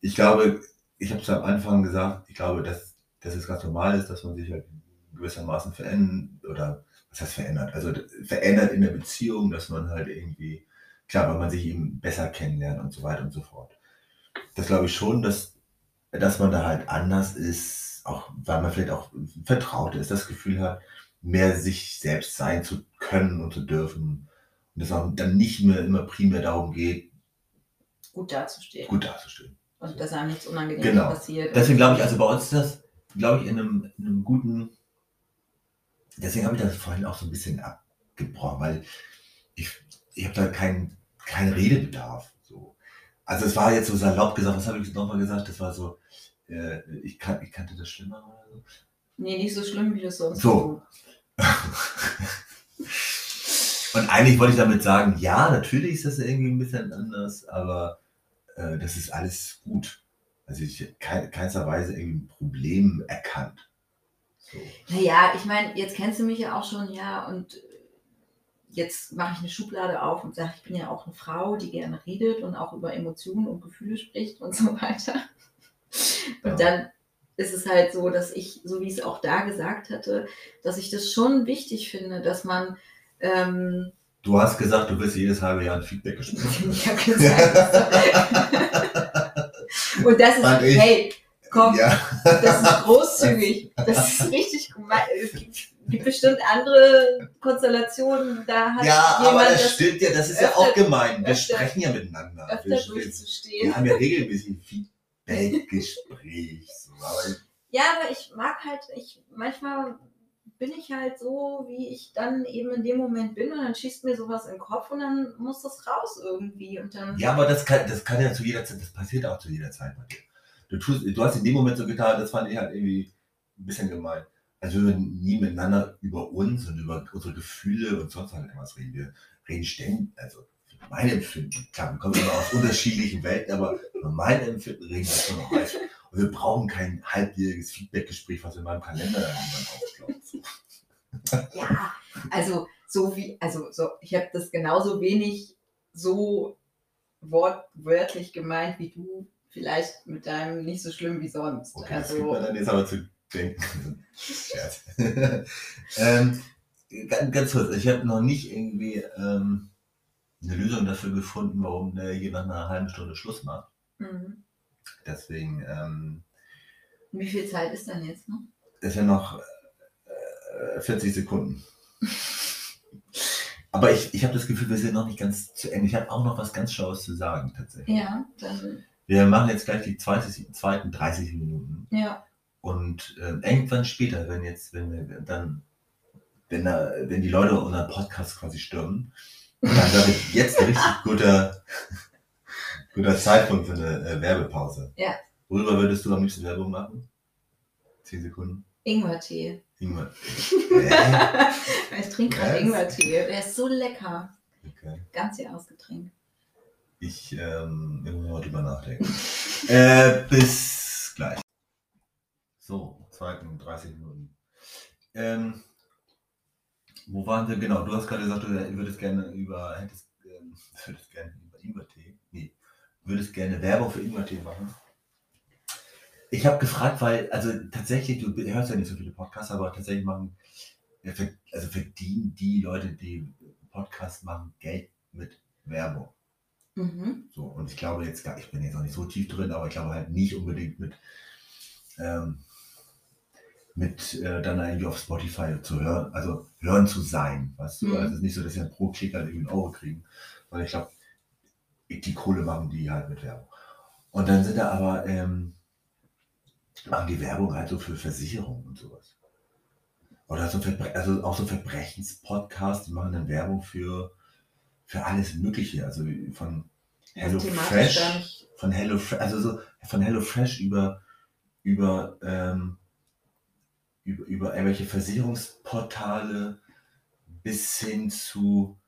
Ich glaube, ich habe es am Anfang gesagt, ich glaube, dass, dass es ganz normal ist, dass man sich halt gewissermaßen verändert oder was heißt verändert? Also verändert in der Beziehung, dass man halt irgendwie, klar, weil man sich eben besser kennenlernt und so weiter und so fort. Das glaube ich schon, dass, dass man da halt anders ist, auch weil man vielleicht auch vertraut ist, das Gefühl hat, mehr sich selbst sein zu können und zu dürfen. Und es auch dann nicht mehr immer primär darum geht, Gut dazustehen. gut dazustehen. Und dass einem nichts Unangenehmes Genau. passiert. Deswegen glaube ich, also bei uns ist das, glaube ich, in einem, in einem guten, deswegen habe ich das vorhin auch so ein bisschen abgebrochen, weil ich, ich habe da keinen keinen Redebedarf. So. Also es war jetzt so salopp gesagt, was habe ich nochmal gesagt? Das war so, äh, ich, kan ich kannte das schlimmer oder so. Nee, nicht so schlimm, wie das sonst So. *laughs* Und eigentlich wollte ich damit sagen, ja, natürlich ist das irgendwie ein bisschen anders, aber äh, das ist alles gut. Also ich habe kein, keinster Weise irgendwie ein Problem erkannt. So. Naja, ich meine, jetzt kennst du mich ja auch schon, ja, und jetzt mache ich eine Schublade auf und sage, ich bin ja auch eine Frau, die gerne redet und auch über Emotionen und Gefühle spricht und so weiter. Ja. Und dann ist es halt so, dass ich, so wie ich es auch da gesagt hatte, dass ich das schon wichtig finde, dass man, ähm, Du hast gesagt, du willst jedes halbe Jahr ein Feedback-Gespräch. *laughs* ich habe gesagt, und das ist, Fand ich- hey, komm, Ja, Das ist großzügig. Das ist richtig gemein. Es gibt, bestimmt andere Konstellationen, da hat ja aber das das stimmt ja, das ist ja öfter- auch gemein. Wir öfter- sprechen ja miteinander. öfter Wir, wir, durchzustehen. wir haben ja regelmäßig ein Feedback-Gespräch. Ja, aber ich mag halt, ich manchmal bin ich halt so, wie ich dann eben in dem Moment bin und dann schießt mir sowas in den Kopf und dann muss das raus irgendwie und dann Ja, aber das kann, das kann ja zu jeder Zeit, das passiert auch zu jeder Zeit bei dir. Du, tust, du hast in dem Moment so getan, das fand ich halt irgendwie ein bisschen gemein. Also wir würden nie miteinander über uns und über unsere Gefühle und sonst halt irgendwas reden. Wir reden ständig, also meine Empfinden, klar, wir kommen immer aus unterschiedlichen Welten, aber meine Empfinden reden wir schon noch. Und wir brauchen kein halbjähriges Feedbackgespräch, was in meinem Kalender irgendwann aufploppt. ja, also so wie, also so, ich habe das genauso wenig so wortwörtlich gemeint wie du, vielleicht mit deinem nicht so schlimm wie sonst. Okay, das also mir dann jetzt aber zu denken. Scherz. *laughs* ähm, ganz, ganz kurz, ich habe noch nicht irgendwie ähm, eine Lösung dafür gefunden, warum der hier nach einer halben Stunde Schluss macht. Mhm. Deswegen ähm, Wie viel Zeit ist dann jetzt noch? ist ja noch äh, 40 Sekunden. *laughs* Aber ich, ich habe das Gefühl, wir sind noch nicht ganz zu Ende. Ich habe auch noch was ganz Schlaues zu sagen, tatsächlich. Ja, dann, Wir machen jetzt gleich die 20, zweiten 30 Minuten. ja. Und ähm, irgendwann später, wenn jetzt, wenn wir dann, wenn, da, wenn die Leute unseren Podcast quasi stürmen, dann wäre jetzt ein richtig guter, guter Zeitpunkt für eine äh, Werbepause. Ja. Worüber würdest du am liebsten Werbung machen? Zehn Sekunden. Ingwertee. Ingwer. *laughs* Äh, ich trinke gerade? Ingwertee. Der ist so lecker. okay. Ganz Jahresgetränk. Ich ähm, ich muss mal drüber nachdenken. *laughs* äh, bis gleich. So, zweiten 30 Minuten. Ähm, wo waren wir? Genau, du hast gerade gesagt, du würdest gerne über, hättest, ähm, würdest gerne über Ingwertee, würdest gerne Werbung für Ingwertee machen. Ich habe gefragt, weil, also tatsächlich, du hörst ja nicht so viele Podcasts, aber tatsächlich machen, also verdienen die Leute, die Podcasts machen, Geld mit Werbung. Mhm. So, und ich glaube jetzt gar, ich bin jetzt auch nicht so tief drin, aber ich glaube halt nicht unbedingt mit, ähm, mit äh, dann irgendwie auf Spotify zu hören, also hören zu sein, weißt du? Mhm. Also es ist nicht so, dass sie dann pro Klick halt irgendwie einen Euro kriegen, sondern ich glaube, die Kohle machen die halt mit Werbung. Und dann sind da aber, ähm, machen die Werbung halt so für Versicherungen und sowas. Oder so Verbre also auch so Verbrechenspodcasts, die machen dann Werbung für, für alles Mögliche, also von Hello Fresh von Hello Fresh, also so von Hello Fresh über über ähm, über, über irgendwelche Versicherungsportale bis hin zu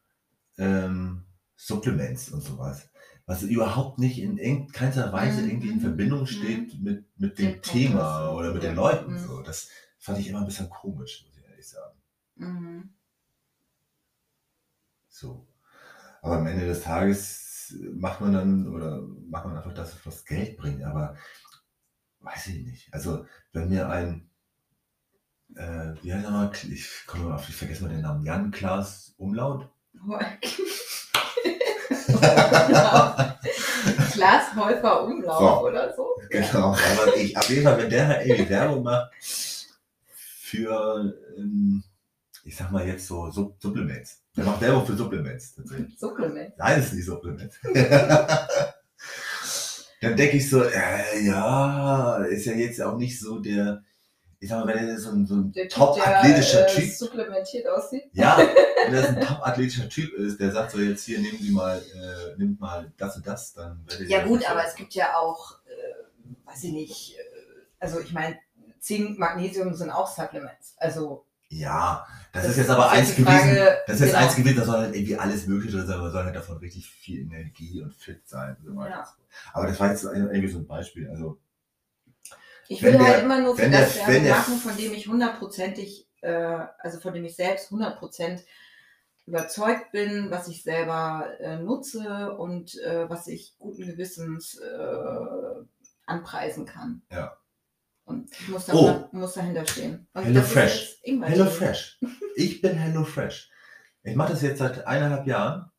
ähm, Supplements und sowas. Was überhaupt nicht in irgend- keinster Weise Mhm, irgendwie in mhm, Verbindung mhm. steht mit, mit Dem Podcast, Thema oder mit den. Leuten. So. Das fand ich immer ein bisschen komisch, muss ich ehrlich sagen. So. Aber am Ende des Tages macht man dann oder macht man einfach das, was Geld bringt. Aber weiß ich nicht. Also, wenn mir ein, äh, wie heißt er mal, ich komme mal auf, ich vergesse mal den Namen, Jan Klaas Umlaut. *laughs* *laughs* genau. Klaas Häufer Umlauf So. oder so. Genau. Aber ich, auf jeden Fall, wenn der halt irgendwie Werbung macht für, ähm, ich sag mal jetzt so Sup Supplements. Der macht Werbung für Supplements tatsächlich. Supplement. Nein, es ist nicht Supplement. *laughs* Dann denke ich so, äh, ja, ist ja jetzt auch nicht so der, ich sag mal, wenn er so ein, so ein Typ, top-athletischer äh, Typ, supplementiert aussieht. ja, *laughs* wenn er so ein top-athletischer Typ ist, der sagt so, jetzt hier, nehmen Sie mal, äh, nimmt mal das und das, dann werdet ihr Ja das gut, aber es gibt ja auch, äh, weiß ich nicht, äh, also ich meine, Zink, Magnesium sind auch Supplements. Also Ja, das, Das ist jetzt aber ist eins die gewesen, Frage, das ist jetzt genau. eins gewesen, da soll halt irgendwie alles mögliche sein, aber soll halt davon richtig viel Energie und fit sein und so. Ja. Aber das war jetzt irgendwie so ein Beispiel, also, ich will der- halt immer nur für der- das der- machen, von dem ich hundertprozentig, äh, also von dem ich selbst hundertprozent überzeugt bin, was ich selber äh, nutze und äh, was ich guten Gewissens äh, anpreisen kann. Ja. Und ich muss, Oh. da, muss dahinter stehen. Und Hello Fresh. Hello Fresh. Ich bin Hello Fresh. Ich mache das jetzt seit eineinhalb Jahren.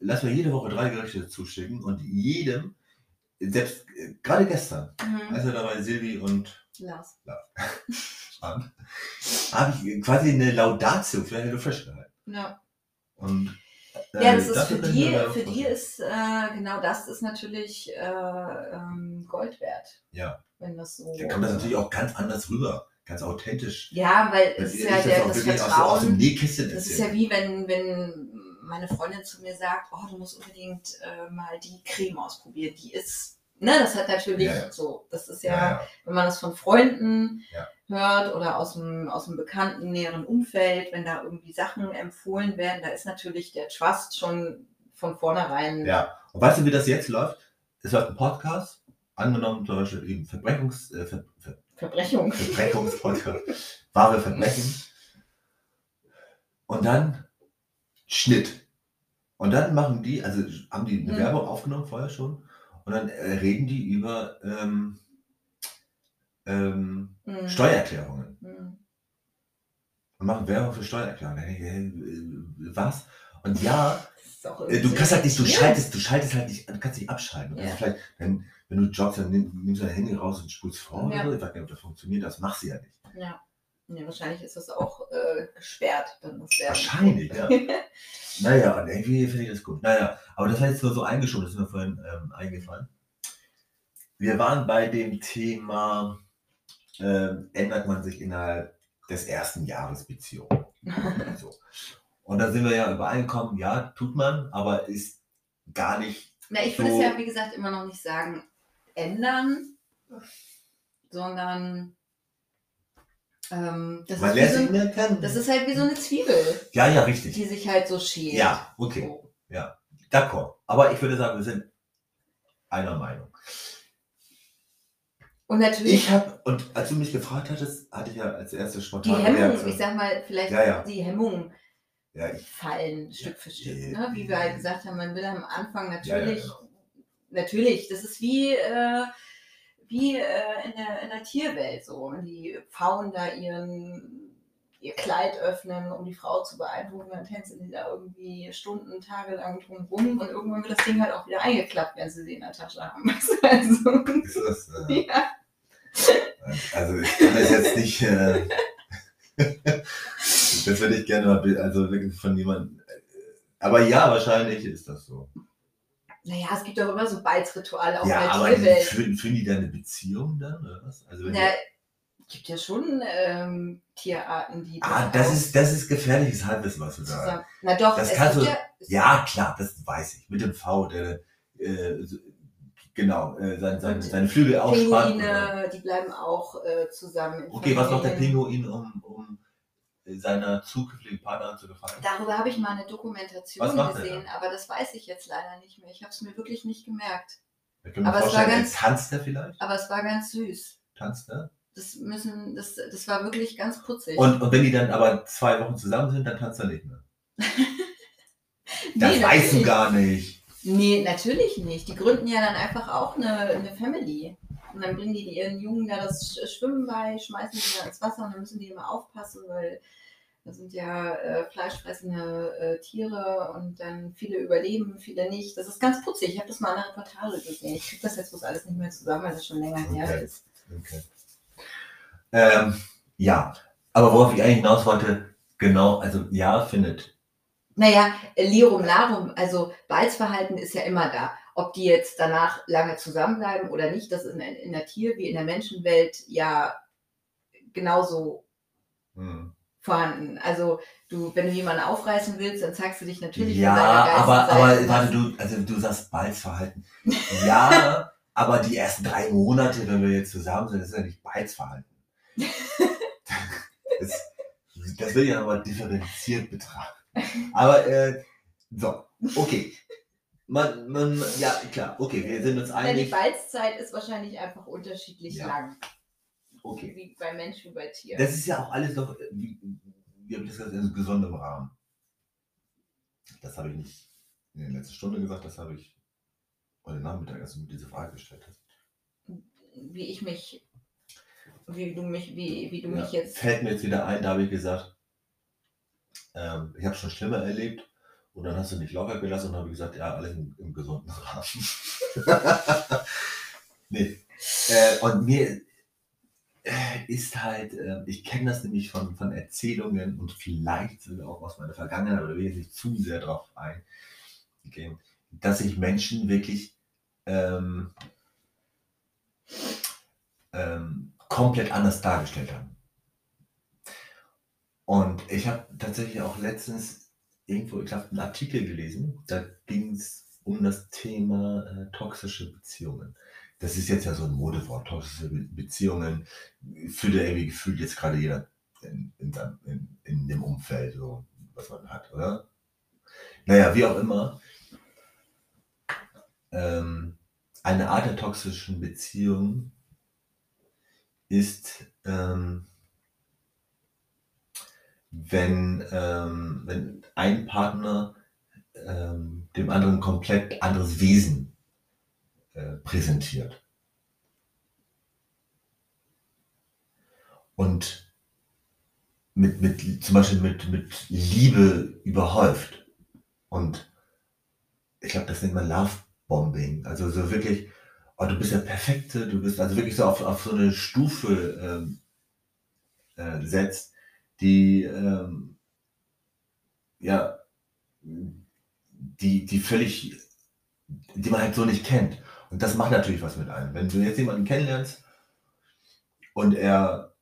Lass mir jede Woche drei Gerichte zuschicken und jedem, selbst äh, gerade gestern, Mhm. also dabei Silvi und Lars. Arndt, *laughs* habe ich quasi eine Laudatio für Hello Fresh gehalten. Ja. Und, äh, Ja, das ist für die, für die ist äh, genau das ist natürlich äh, ähm, Gold wert, Ja, wenn das so. da kommt das natürlich auch ganz anders rüber, ganz authentisch. Ja, weil es ist ja der, das wirklich aus, aus dem Vertrauen. Nähkästchen Das ist ja wie wenn, wenn meine Freundin zu mir sagt, oh, du musst unbedingt äh, mal die Creme ausprobieren. Die ist, ne, das hat natürlich Ja, ja. so, das ist ja, Ja, wenn man das von Freunden hört oder aus dem, aus dem bekannten näheren Umfeld, wenn da irgendwie Sachen empfohlen werden, da ist natürlich der Trust schon von vornherein. Ja, und weißt du, wie das jetzt läuft? Es läuft ein Podcast, angenommen zum Beispiel eben Verbrechungs, äh, Ver, Ver, Verbrechung. Verbrechungspodcast, wahre Verbrechen. *laughs* Und dann Schnitt. Und dann machen die, also haben die eine Mhm. Werbung aufgenommen vorher schon, und dann äh, reden die über ähm, ähm, Mhm. Steuererklärungen. Mhm. Und machen Werbung für Steuererklärungen. Was? Und ja, Äh, Du kannst halt nicht, du schaltest, du schaltest halt nicht, du kannst nicht abschalten. Ja. Also vielleicht, wenn, wenn du joggst, dann nimm, nimmst du dein Handy raus und spulst vor Ja. oder so. Ich weiß nicht, ob das funktioniert, das machst du ja nicht. Ja. Ja, wahrscheinlich ist das auch äh, gesperrt. Dann Werbung. Wahrscheinlich, ja. *laughs* naja, und irgendwie finde ich das gut. Naja, aber das war jetzt nur so eingeschoben, das ist mir vorhin ähm, eingefallen. Wir waren bei dem Thema, ähm, ändert man sich innerhalb des ersten Jahres Beziehung. *laughs* so. Und da sind wir ja übereingekommen, ja, tut man, aber ist gar nicht Na, ich würde So- es ja, wie gesagt, immer noch nicht sagen, ändern, sondern Ähm, das, Man ist so, mehr kennen. das ist halt wie so eine Zwiebel, ja, ja, richtig. die sich halt so schält. Ja, okay. So. D'accord. Aber ich würde sagen, wir sind einer Meinung. Und natürlich Ich habe, und als du mich gefragt hattest, hatte ich ja als erste die spontane Hemmungen, Reaktion- ich sag mal, vielleicht Ja, ja. die Hemmungen Ja, ich, fallen Stück für Stück. Ja, Ne? Wie wir halt gesagt haben, man will am Anfang Ja, ja, natürlich, genau. natürlich, das ist wie, äh, wie äh, in, der, in der Tierwelt so. Wenn die Pfauen da ihren ihr Kleid öffnen, um die Frau zu beeindrucken, dann tänzen die da irgendwie Stunden, Tage lang drum rum und irgendwann wird das Ding halt auch wieder eingeklappt, wenn sie sie in der Tasche haben. *laughs* also, ist das, äh, ja. also ich kann das jetzt nicht, äh, das *laughs* würde ich gerne mal, also wirklich von jemandem, äh, aber ja, wahrscheinlich ist das so. Naja, es gibt doch immer so Balzrituale auch ja, die, Tierwelt. führen, führen die da eine Beziehung dann, oder was? Also Na, die, gibt ja schon ähm, Tierarten, die. ah, das ist, das ist gefährliches Halbwissen, was du da zusammen. Na doch, Das es kannst du- ja. Ja, klar, das weiß ich. Mit dem V, der äh, so- genau, äh, sein, sein, seine Flügel ausspannt. Pinguine, die bleiben auch äh, zusammen. Okay, was macht der. Pinguin, um, um seiner zukünftigen Partnerin zu gefallen? Darüber habe ich mal eine Dokumentation gesehen, aber das weiß ich jetzt leider nicht mehr. Ich habe es mir wirklich nicht gemerkt. Aber es ganz- tanzt er vielleicht? Aber es war ganz süß. Tanzt er? Das müssen, das, das war wirklich ganz putzig. Und, und wenn die dann aber zwei Wochen zusammen sind, dann tanzt er nicht mehr. *laughs* Das Nee, weißt du gar nicht. Nee, natürlich nicht. Die gründen ja dann einfach auch eine, eine Family. Und dann bringen die ihren Jungen da das Sch- Schwimmen bei, schmeißen die da ins Wasser und dann müssen die immer aufpassen, weil das sind ja äh, fleischfressende äh, Tiere und dann viele überleben, viele nicht. Das ist ganz putzig. Ich habe das mal in einer Reportage gesehen. Ich kriege das jetzt bloß alles nicht mehr zusammen, weil das schon länger her Okay. ist. Okay. Ähm, ja, aber worauf ich eigentlich hinaus wollte, genau, also ja, findet. Naja, äh, Lirum Larum, also Balzverhalten ist ja immer da. Ob die jetzt danach lange zusammenbleiben oder nicht, das ist in, in der Tier- wie in der Menschenwelt ja genauso Hm. vorhanden. Also du, wenn du jemanden aufreißen willst, dann zeigst du dich natürlich Ja, aber, aber warte, du, also du sagst Balzverhalten. Ja, *laughs* aber die ersten drei Monate, wenn wir jetzt zusammen sind, das ist ja nicht Balzverhalten. Das, das will ich ja nochmal differenziert betrachten. Aber, äh, so, okay. Man, man, ja, klar, okay, wir sind uns Ja, die einig. Balzzeit ist wahrscheinlich einfach unterschiedlich Ja. lang, Okay. wie bei Mensch wie bei Tier. Das ist ja auch alles noch, äh, wie, wie habe ich das gesagt, in gesundem Rahmen. Das habe ich nicht in der letzten Stunde gesagt, das habe ich heute Nachmittag, als du mir diese Frage gestellt hast. wie ich mich, wie du mich, wie, wie du Ja, mich jetzt. Fällt mir jetzt wieder ein, da habe ich gesagt, ähm, ich habe schon schlimmer erlebt und dann hast du mich locker gelassen und habe gesagt, ja, alles im, im gesunden Rahmen. *laughs* nee. Äh, und mir äh, ist halt, äh, ich kenne das nämlich von, von Erzählungen und vielleicht auch aus meiner Vergangenheit, oder will ich nicht zu sehr drauf eingehen, dass sich Menschen wirklich ähm, ähm, komplett anders dargestellt haben. Und ich habe tatsächlich auch letztens irgendwo, ich glaube, einen Artikel gelesen, da ging es um das Thema äh, toxische Beziehungen. Das ist jetzt ja so ein Modewort, toxische Be Beziehungen, fühlt ja irgendwie gefühlt jetzt gerade jeder in, in, in dem Umfeld, so, was man hat, oder? Naja, wie auch immer. Ähm, eine Art der toxischen Beziehung ist, ähm, wenn, ähm, wenn ein Partner ähm, dem anderen komplett anderes Wesen äh, präsentiert. Und mit, mit, zum Beispiel mit, mit Liebe überhäuft. Und ich glaube, das nennt man Love-Bombing. Also so wirklich, oh, du bist der Perfekte, du bist also wirklich so auf, auf so eine Stufe ähm, äh, setzt, die ähm, ja, die, die völlig, die man halt so nicht kennt. Und das macht natürlich was mit einem. Wenn du jetzt jemanden kennenlernst und er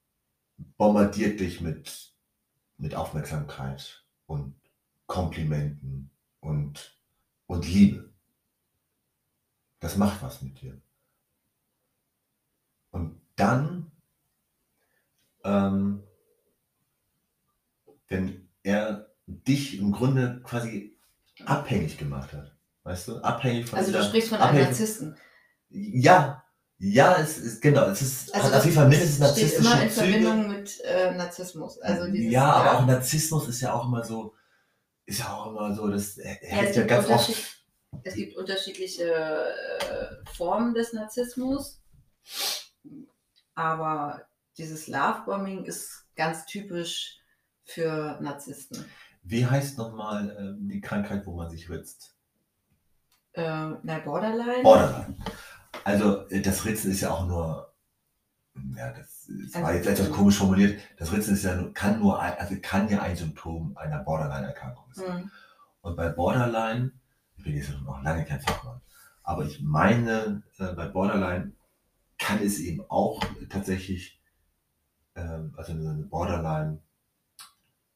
bombardiert dich mit, mit Aufmerksamkeit und Komplimenten und, und Liebe. Das macht was mit dir. Und dann ähm, wenn er dich im Grunde quasi abhängig gemacht hat. Weißt du? Abhängig von Also du sprichst von einem Narzissten. Ja, ja, es ist genau, es ist Also hat auf jeden Fall mindestens narzisstische immer in Züge. Verbindung mit äh, Narzissmus. Also dieses, ja, aber auch Narzissmus ist ja auch immer so, ist ja auch immer so, das Ja, hält es ja gibt ganz oft. Es gibt unterschiedliche äh, Formen des Narzissmus, aber dieses Lovebombing ist ganz typisch für Narzissten. Wie heißt nochmal ähm, die Krankheit, wo man sich ritzt? Äh, na, Borderline? Borderline. Also äh, das Ritzen ist ja auch nur, ja, das, das war Also- jetzt etwas komisch formuliert. Das Ritzen ist ja nur, kann nur, ein, also kann ja ein Symptom einer Borderline-Erkrankung sein. Hm. Und bei Borderline, ich bin jetzt noch lange kein Fachmann, aber ich meine, äh, bei Borderline kann es eben auch tatsächlich, ähm, also eine Borderline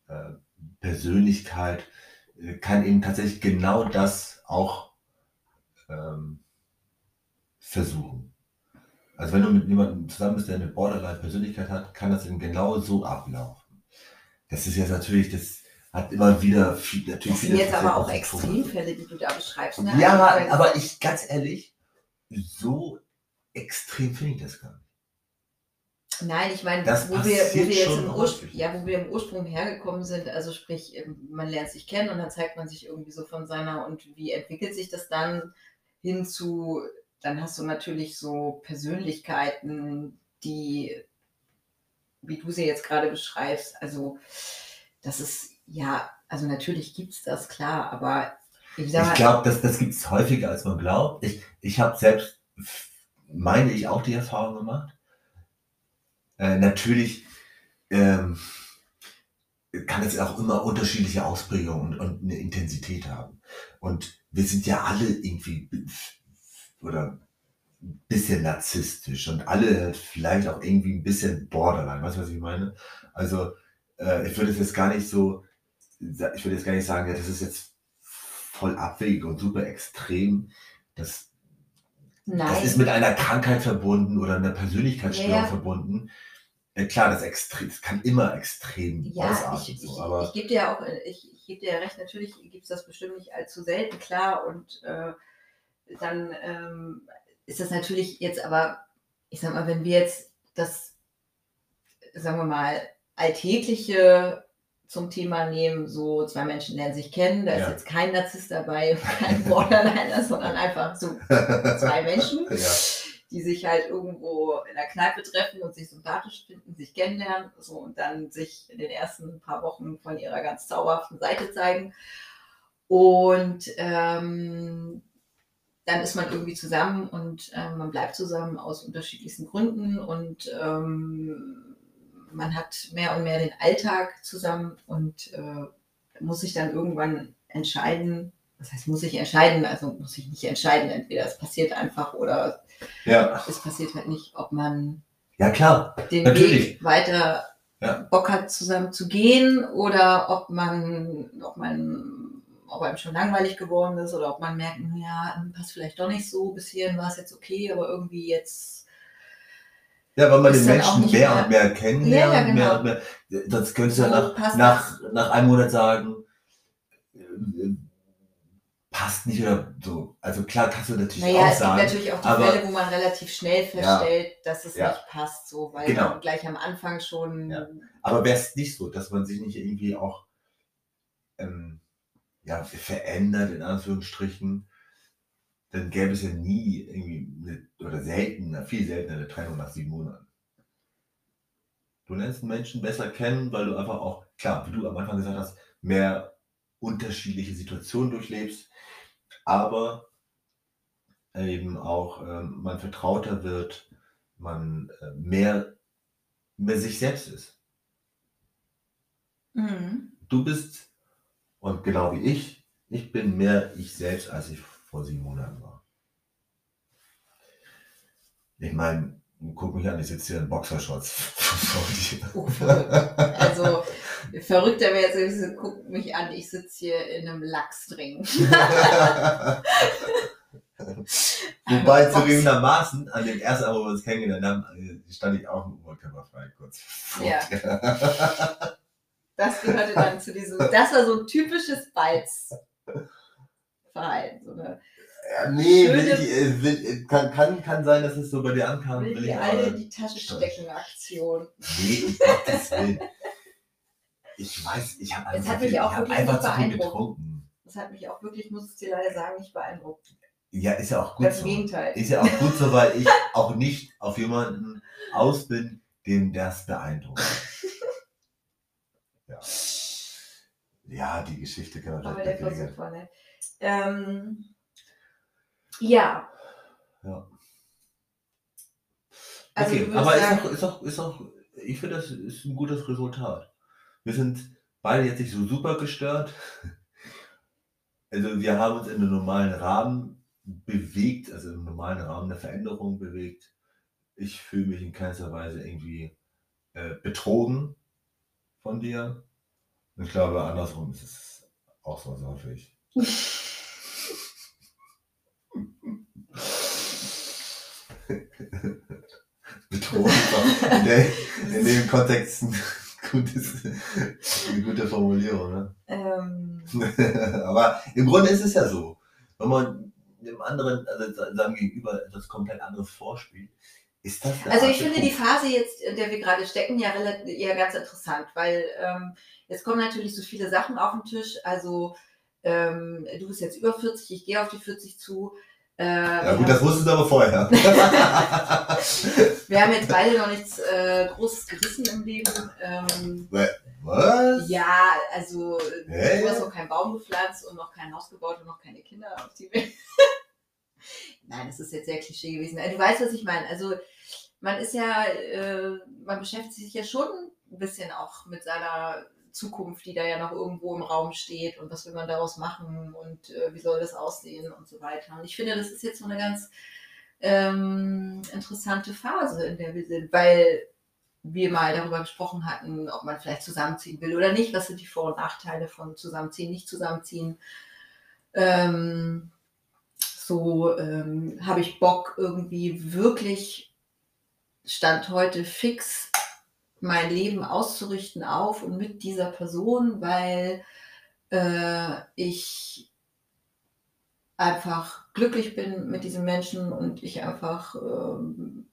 äh, Persönlichkeit äh, kann eben tatsächlich genau das auch ähm, versuchen. Also wenn du mit jemandem zusammen bist, der eine Borderline-Persönlichkeit hat, kann das eben genau so ablaufen. Das ist jetzt natürlich, das hat immer wieder viel, natürlich Das sind viele jetzt aber auch. Extremfälle, die du da beschreibst. Ne? Ja, Also, aber ich, ganz ehrlich, so extrem finde ich das gar nicht. Nein, ich meine, Das wo wir, wo wir jetzt im Ursprung, ja, wo wir im Ursprung hergekommen sind, also sprich, ähm, man lernt sich kennen und dann zeigt man sich irgendwie so von seiner und wie entwickelt sich das dann hin zu, dann hast du natürlich so Persönlichkeiten, die, wie du sie jetzt gerade beschreibst, also das ist, ja, also natürlich gibt es das, klar, aber ich Ich glaube, das, das gibt es häufiger, als man glaubt. Ich, ich habe selbst, meine ich, auch die Erfahrung gemacht. Äh, natürlich ähm, kann es auch immer unterschiedliche Ausprägungen und, und eine Intensität haben. Und wir sind ja alle irgendwie oder ein bisschen narzisstisch und alle vielleicht auch irgendwie ein bisschen borderline. Weißt du, was ich meine? Also, äh, ich würde es jetzt gar nicht so, ich würde jetzt gar nicht sagen, ja, das ist jetzt voll abwegig und super extrem. Das, nein. das ist mit einer Krankheit verbunden oder einer Persönlichkeitsstörung Ja, ja. verbunden. Äh, klar, das, extrem, das kann immer extrem Ja, ausarten. ich, ich, so, aber ich gebe dir ja auch, äh, ich, ich gebe dir recht, natürlich gibt es das bestimmt nicht allzu selten, klar. Und äh, dann ähm, ist das natürlich jetzt aber, ich sag mal, wenn wir jetzt das, sagen wir mal, Alltägliche zum Thema nehmen, so zwei Menschen lernen sich kennen, da ist Ja. jetzt kein Narzisst dabei, *laughs* kein Borderliner, sondern einfach so *laughs* zwei Menschen ja, die sich halt irgendwo in der Kneipe treffen und sich sympathisch finden, sich kennenlernen so, und dann sich in den ersten paar Wochen von ihrer ganz zauberhaften Seite zeigen. Und ähm, dann ist man irgendwie zusammen und ähm, man bleibt zusammen aus unterschiedlichsten Gründen und ähm, man hat mehr und mehr den Alltag zusammen und äh, muss sich dann irgendwann entscheiden. Das heißt, muss ich entscheiden, also muss ich nicht entscheiden, entweder es passiert einfach oder ja. es passiert halt nicht, ob man ja, klar. den Natürlich. Weg weiter Ja. Bock hat, zusammen zu gehen oder ob man, ob man, ob einem schon langweilig geworden ist oder ob man merkt, ja, passt vielleicht doch nicht so, bis hierhin war es jetzt okay, aber irgendwie jetzt, Ja, weil man den Menschen mehr und mehr kennenlernt, Ja, ja, genau. mehr und mehr. Sonst könntest du ja nach, passt nach, nach einem Monat sagen, äh, passt nicht oder so. Also klar kannst du natürlich naja, auch es gibt sagen. natürlich auch die aber- Fälle, wo man relativ schnell feststellt, dass es Ja. nicht passt, so, weil Genau. man gleich am Anfang schon, Ja. Aber wäre es nicht so, dass man sich nicht irgendwie auch ähm, ja, verändert, in Anführungsstrichen, dann gäbe es ja nie irgendwie eine, oder selten, viel seltener eine Trennung nach sieben Monaten. Du lernst einen Menschen besser kennen, weil du einfach auch, klar, wie du am Anfang gesagt hast, mehr unterschiedliche Situationen durchlebst, aber eben auch ähm, man vertrauter wird, man äh, mehr, mehr sich selbst ist. Mhm. Du bist, und genau wie ich, ich bin mehr ich selbst, als ich vor sieben Monaten war. Ich meine, guck mich an, ich sitze hier in Boxershorts vor dir. Verrückt. Also, verrückter wäre jetzt, gewesen, guck mich an, ich sitze hier in einem Lachsring. *laughs* Wobei zugegebenermaßen, an dem ersten Mal, wo wir uns kennengelernt haben, äh, stand ich auch im Oberkörper frei kurz. Ja. Das gehörte dann zu diesem, das war so ein typisches Balzverhalten. So eine, Ja, nee, will Schöne- ich, äh, will, äh, kann, kann, kann sein, dass es so bei dir ankam. will Will die alle in die Tasche stecken Aktion. Nee, um *laughs* Gottes Willen. Ich weiß, ich habe einfach, hat zu mich viel- auch ich hab einfach zu viel getrunken. Das hat mich auch wirklich, muss ich dir leider sagen, nicht beeindruckt. Ja, ist ja auch gut Ganz so. Gegenteil. Ist ja auch gut so, weil ich *laughs* auch nicht auf jemanden aus bin, den das beeindruckt. *laughs* Ja. Ja, die Geschichte kann man Aber der Versuch war nett. Ähm, ja. Ja. Also okay, aber sagen, ist auch, ist auch, ist auch, ich finde, das ist ein gutes Resultat. Wir sind beide jetzt nicht so super gestört. *laughs* Also wir haben uns in einem normalen Rahmen bewegt, also im normalen Rahmen der Veränderung bewegt. Ich fühle mich in keinster Weise irgendwie äh, betrogen von dir. Und ich glaube, andersrum ist es auch so häufig. *laughs* Auch in, der, in dem Kontext ein gutes, eine gute Formulierung. Ne? ähm, *laughs* Aber im Grunde ist es ja so. Wenn man dem anderen, also seinem Gegenüber etwas komplett anderes vorspielt, ist das Also ich finde der die Punkt. Phase jetzt, in der wir gerade stecken, ja, relativ, ja ganz interessant, weil ähm, jetzt kommen natürlich so viele Sachen auf den Tisch. Also ähm, du bist jetzt über 40, ich gehe auf die 40 zu. Äh, Ja gut, das wusstest du aber vorher. *laughs* wir haben jetzt beide noch nichts äh, Großes gerissen im Leben. Ähm, Was? ja, also Hä? du hast noch keinen Baum gepflanzt und noch kein Haus gebaut und noch keine Kinder auf die Welt. *laughs* Nein, das ist jetzt sehr Klischee gewesen. Äh, Du weißt, was ich meine. Also man ist ja, äh, man beschäftigt sich ja schon ein bisschen auch mit seiner Zukunft, die da ja noch irgendwo im Raum steht und was will man daraus machen und äh, wie soll das aussehen und so weiter. Und ich finde, das ist jetzt so eine ganz ähm, interessante Phase, in der wir sind, weil wir mal darüber gesprochen hatten, ob man vielleicht zusammenziehen will oder nicht. Was sind die Vor- und Nachteile von zusammenziehen, nicht zusammenziehen? Ähm, so ähm, habe ich Bock irgendwie wirklich Stand heute fix mein Leben auszurichten auf und mit dieser Person, weil äh, ich einfach glücklich bin mit diesem Menschen und ich einfach ähm,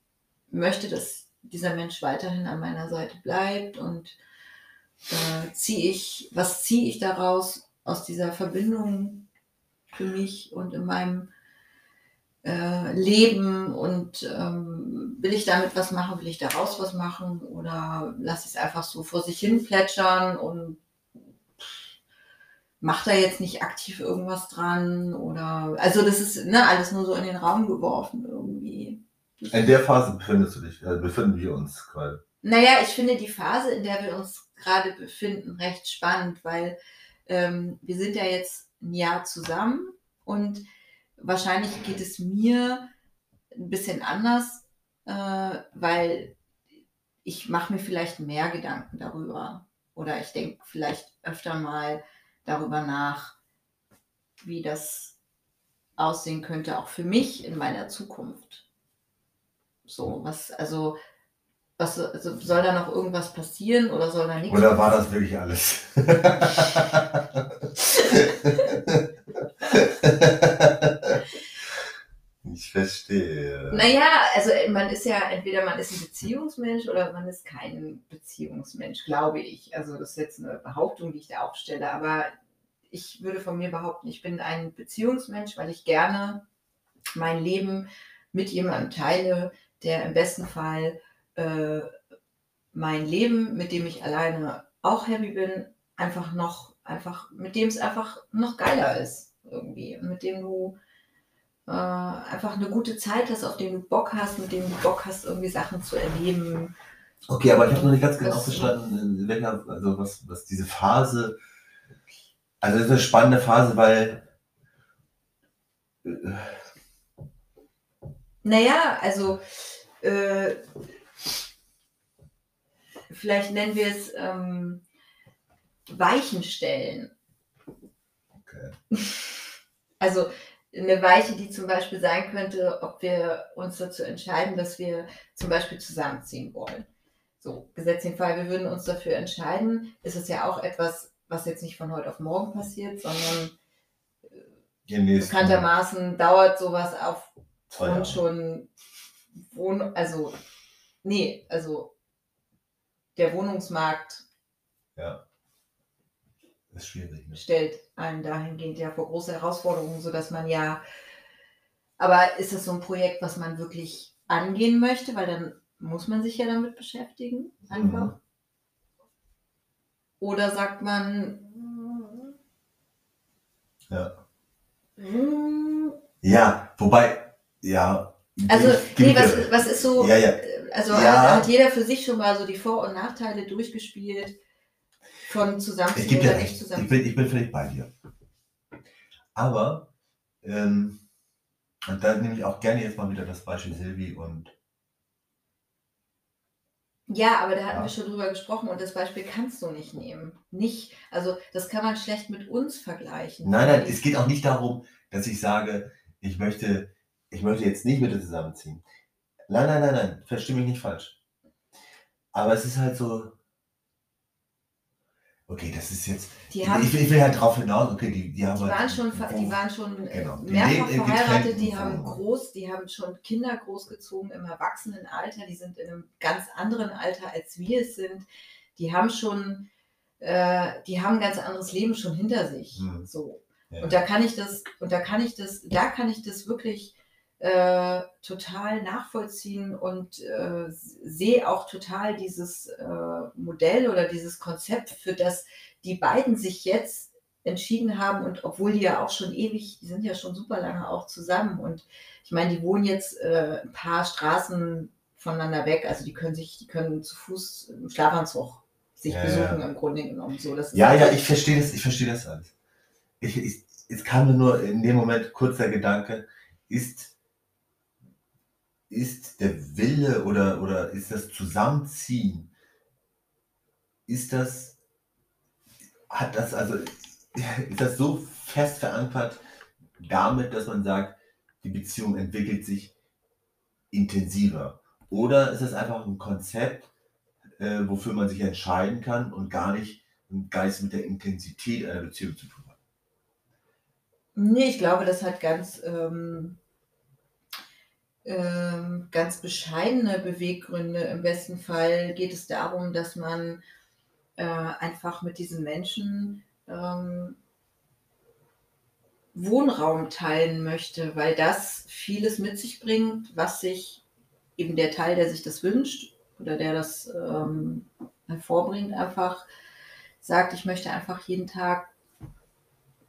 möchte, dass dieser Mensch weiterhin an meiner Seite bleibt und äh, ziehe ich, was ziehe ich daraus aus dieser Verbindung für mich und in meinem äh, Leben und ähm, will ich damit was machen, will ich daraus was machen oder lasse ich es einfach so vor sich hin plätschern und macht da jetzt nicht aktiv irgendwas dran oder also das ist ne, alles nur so in den Raum geworfen irgendwie. In der Phase befindest du dich, äh, befinden wir uns gerade. Naja, ich finde die Phase, in der wir uns gerade befinden, recht spannend, weil ähm, wir sind ja jetzt ein Jahr zusammen und wahrscheinlich geht es mir ein bisschen anders, äh, weil ich mache mir vielleicht mehr Gedanken darüber oder ich denke vielleicht öfter mal darüber nach, wie das aussehen könnte, auch für mich in meiner Zukunft. So, was, also, was also soll da noch irgendwas passieren oder soll da nichts Oder war das wirklich alles? *laughs* *laughs* ich verstehe. Naja, also äh, man ist ja, entweder man ist ein Beziehungsmensch oder man ist kein Beziehungsmensch, glaube ich. Also das ist jetzt eine Behauptung, die ich da aufstelle, aber ich würde von mir behaupten, ich bin ein Beziehungsmensch, weil ich gerne mein Leben mit jemandem teile, der im besten Fall äh, mein Leben, mit dem ich alleine auch happy bin, einfach noch, einfach, mit dem es einfach noch geiler ist irgendwie. Mit dem du äh, einfach eine gute Zeit hast, auf den du Bock hast, mit dem du Bock hast, irgendwie Sachen zu erleben. Okay, aber ich habe noch nicht ganz genau verstanden, also was, was diese Phase, also das ist eine spannende Phase, weil äh, Naja, also äh, vielleicht nennen wir es ähm, Weichenstellen. okay. *laughs* Also eine Weiche, die zum Beispiel sein könnte, ob wir uns dazu entscheiden, dass wir zum Beispiel zusammenziehen wollen. So, gesetzt den Fall, wir würden uns dafür entscheiden, ist es ja auch etwas, was jetzt nicht von heute auf morgen passiert, sondern bekanntermaßen dauert sowas auf und schon Wohn also nee, also der Wohnungsmarkt ja. Ist schwierig. Ne? Stellt einen dahingehend ja vor große Herausforderungen, sodass man ja, aber ist es so ein Projekt, was man wirklich angehen möchte, weil dann muss man sich ja damit beschäftigen, einfach. Mhm. Oder sagt man, ja. Mhm. Ja, wobei, ja. Also, nee, was, was ist so, ja, ja. also ja. Hat, jeder für sich schon mal so die Vor- und Nachteile durchgespielt von zusammenziehen oder nicht zusammen. Ich bin, ich bin völlig bei dir. Aber, ähm, und da nehme ich auch gerne jetzt mal wieder das Beispiel Silvi und ja, aber da hatten ja. wir schon drüber gesprochen und das Beispiel kannst du nicht nehmen. Nicht, also das kann man schlecht mit uns vergleichen. Nein, nein, es geht auch nicht darum, dass ich sage, ich möchte, ich möchte jetzt nicht mit dir zusammenziehen. Nein, nein, nein, nein, verstehe mich nicht falsch. Aber es ist halt so, Okay, das ist jetzt. Die haben, ich, ich, will halt drauf hinaus, okay, die, die haben. Die halt waren schon, die waren schon äh, genau, mehrfach verheiratet, die haben groß, die haben schon Kinder großgezogen im Erwachsenenalter, die sind in einem ganz anderen Alter, als wir es sind. Die haben schon, äh, die haben ein ganz anderes Leben schon hinter sich. Hm. So. Ja. Und da kann ich das, und da kann ich das, da kann ich das wirklich äh, total nachvollziehen und äh, sehe auch total dieses äh, Modell oder dieses Konzept, für das die beiden sich jetzt entschieden haben und obwohl die ja auch schon ewig, die sind ja schon super lange auch zusammen und ich meine, die wohnen jetzt äh, ein paar Straßen voneinander weg, also die können sich, die können zu Fuß im Schlafanzug sich ja, besuchen ja. im Grunde genommen. So, das ja, ja, ich verstehe das, ich verstehe das alles. Ich, ich, es kam mir nur in dem Moment kurz der Gedanke, ist ist der Wille oder, oder ist das Zusammenziehen, ist das, hat das also, *laughs* ist das so fest verankert damit, dass man sagt, die Beziehung entwickelt sich intensiver? Oder ist das einfach ein Konzept, äh, wofür man sich entscheiden kann und gar nicht ein Geist mit der Intensität einer Beziehung zu tun hat? Nee, ich glaube, das hat ganz ähm, ähm, ganz bescheidene Beweggründe. Im besten Fall geht es darum, dass man äh, einfach mit diesen Menschen ähm, Wohnraum teilen möchte, weil das vieles mit sich bringt, was sich eben der Teil, der sich das wünscht oder der das ähm, hervorbringt, einfach sagt, ich möchte einfach jeden Tag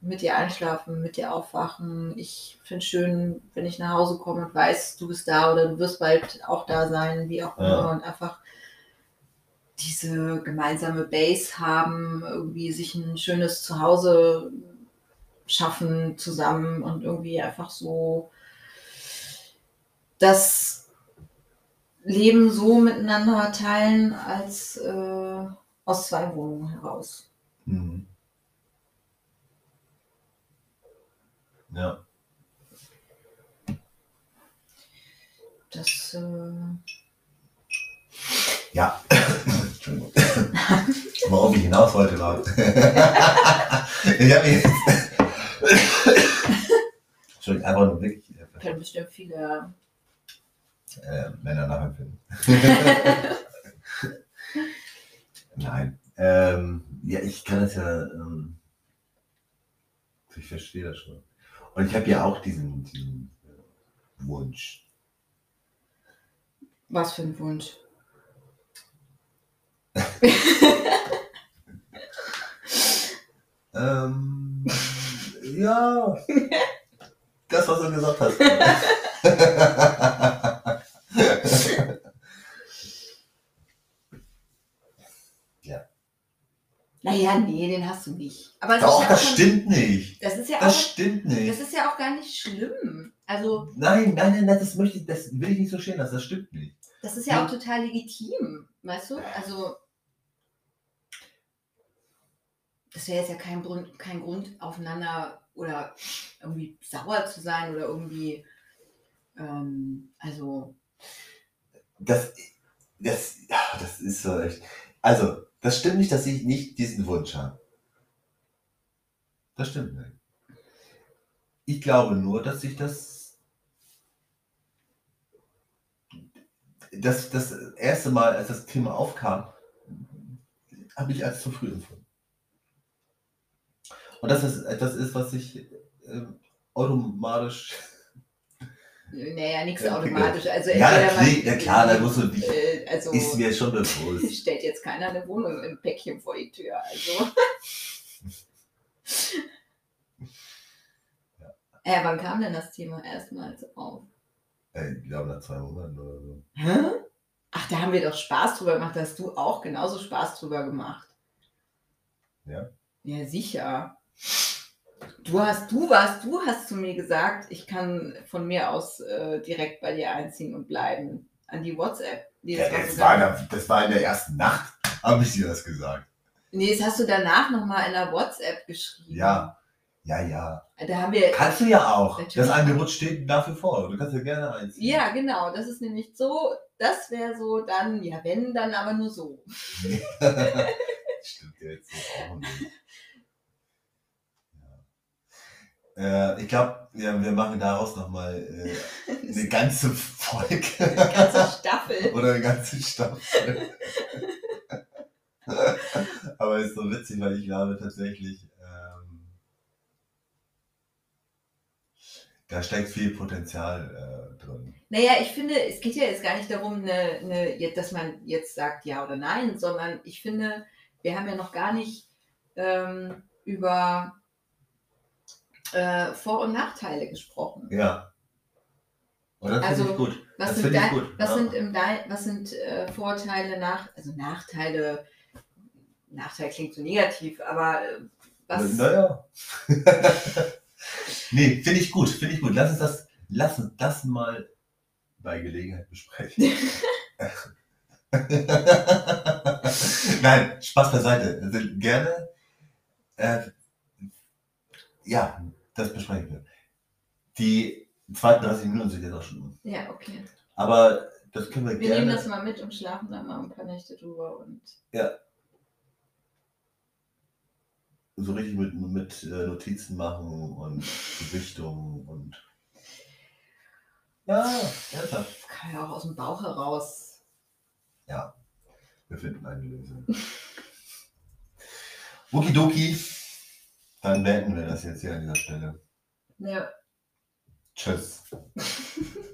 mit dir einschlafen, mit dir aufwachen. Ich finde es schön, wenn ich nach Hause komme und weiß, du bist da oder du wirst bald auch da sein, wie auch immer. Ja. Und einfach diese gemeinsame Base haben, irgendwie sich ein schönes Zuhause schaffen zusammen und irgendwie einfach so das Leben so miteinander teilen als äh, aus zwei Wohnungen heraus. Mhm. Ja. Das. Äh... Ja. *laughs* Entschuldigung. Worauf *laughs* ich hinaus wollte, war. ich habe jetzt. Entschuldigung, einfach nur wirklich. Können bestimmt viele äh, Männer nachempfinden. *laughs* Nein. Ähm, ja, ich kann das ja. Ähm, ich verstehe das schon. Und ich habe ja auch diesen, diesen äh, Wunsch. Was für ein Wunsch? *laughs* ähm, ja, *laughs* das, was du gesagt hast. *laughs* Naja, nee, den hast du nicht. Aber Doch, ja das schon, stimmt nicht. Das ist ja das auch, stimmt nicht. Das ist ja auch gar nicht schlimm. Also. Nein, nein, nein, das möchte ich, das will ich nicht so stehen lassen. Das stimmt nicht. Das ist ja, ja. auch total legitim, weißt du? Also. Das wäre jetzt ja kein Grund, kein Grund, aufeinander oder irgendwie sauer zu sein oder irgendwie. Ähm, also. Das, Das, das ist so echt. Also, das stimmt nicht, dass ich nicht diesen Wunsch habe. Das stimmt nicht. Ich glaube nur, dass ich das. Das, das erste Mal, als das Thema aufkam, habe ich als zu früh empfunden. Und das ist etwas ist, was ich äh, automatisch. Naja, nichts Ja, automatisch. Also Ja, man- ja, klar, da musst du dich- Äh, also Ist mir schon bewusst. *laughs* stellt jetzt keiner eine Wohnung im Päckchen vor die Tür. Also. *laughs* Äh, wann kam denn das Thema erstmals auf? Äh, Ich glaube, nach zwei Monaten oder so. Hä? Ach, da haben wir doch Spaß drüber gemacht. Da hast du auch genauso Spaß drüber gemacht. Ja? Ja, sicher. Du hast, du warst, du hast zu mir gesagt, ich kann von mir aus äh, direkt bei dir einziehen und bleiben. An die WhatsApp. Nee, Ja, war das, sogar- war, in der- das war in der ersten Nacht, habe ich dir das gesagt. nee, das hast du danach nochmal in der WhatsApp geschrieben. Ja, ja, ja. Da haben wir. Kannst du ja auch. Das Angebot steht dafür vor. Du kannst ja gerne einziehen. Ja, genau. Das ist nämlich so, das wäre so dann, ja, wenn, dann aber nur so. *laughs* Stimmt ja jetzt auch nicht. Ja. Äh, ich glaube, ja, wir machen daraus nochmal äh, *laughs* eine ganze Folge. Die ganze Staffel. *laughs* Oder eine ganze Staffel. *laughs* Aber ist so witzig, weil ich glaube tatsächlich, ähm, da steckt viel Potenzial äh, drin. Naja, ich finde, es geht ja jetzt gar nicht darum, eine, eine, dass man jetzt sagt ja oder nein, sondern ich finde, wir haben ja noch gar nicht ähm, über äh, Vor- und Nachteile gesprochen. Ja. Und das finde Also, ich gut. Was das sind, finde ich gut. was ja. sind, im Dein, was sind äh, Vorteile, nach, also Nachteile, Nachteil klingt so negativ, aber äh, was, Naja. *laughs* nee, finde ich gut, finde ich gut. Lass uns das, lass uns das mal bei Gelegenheit besprechen. *laughs* Nein, Spaß beiseite. Also gerne. Äh, ja, das besprechen wir. Die 32 Minuten sind jetzt auch schon um. ja, okay. Aber das können wir, Wir gerne. nehmen das mal mit und schlafen dann mal ein paar Nächte drüber und so richtig mit, mit äh, Notizen machen und Gewichtung und. Ja, ernsthaft. kann ja auch aus dem Bauch heraus. Wir finden eine Lösung. *laughs* Okidoki. Dann beenden wir das jetzt hier an dieser Stelle. Ja. Tschüss. *laughs*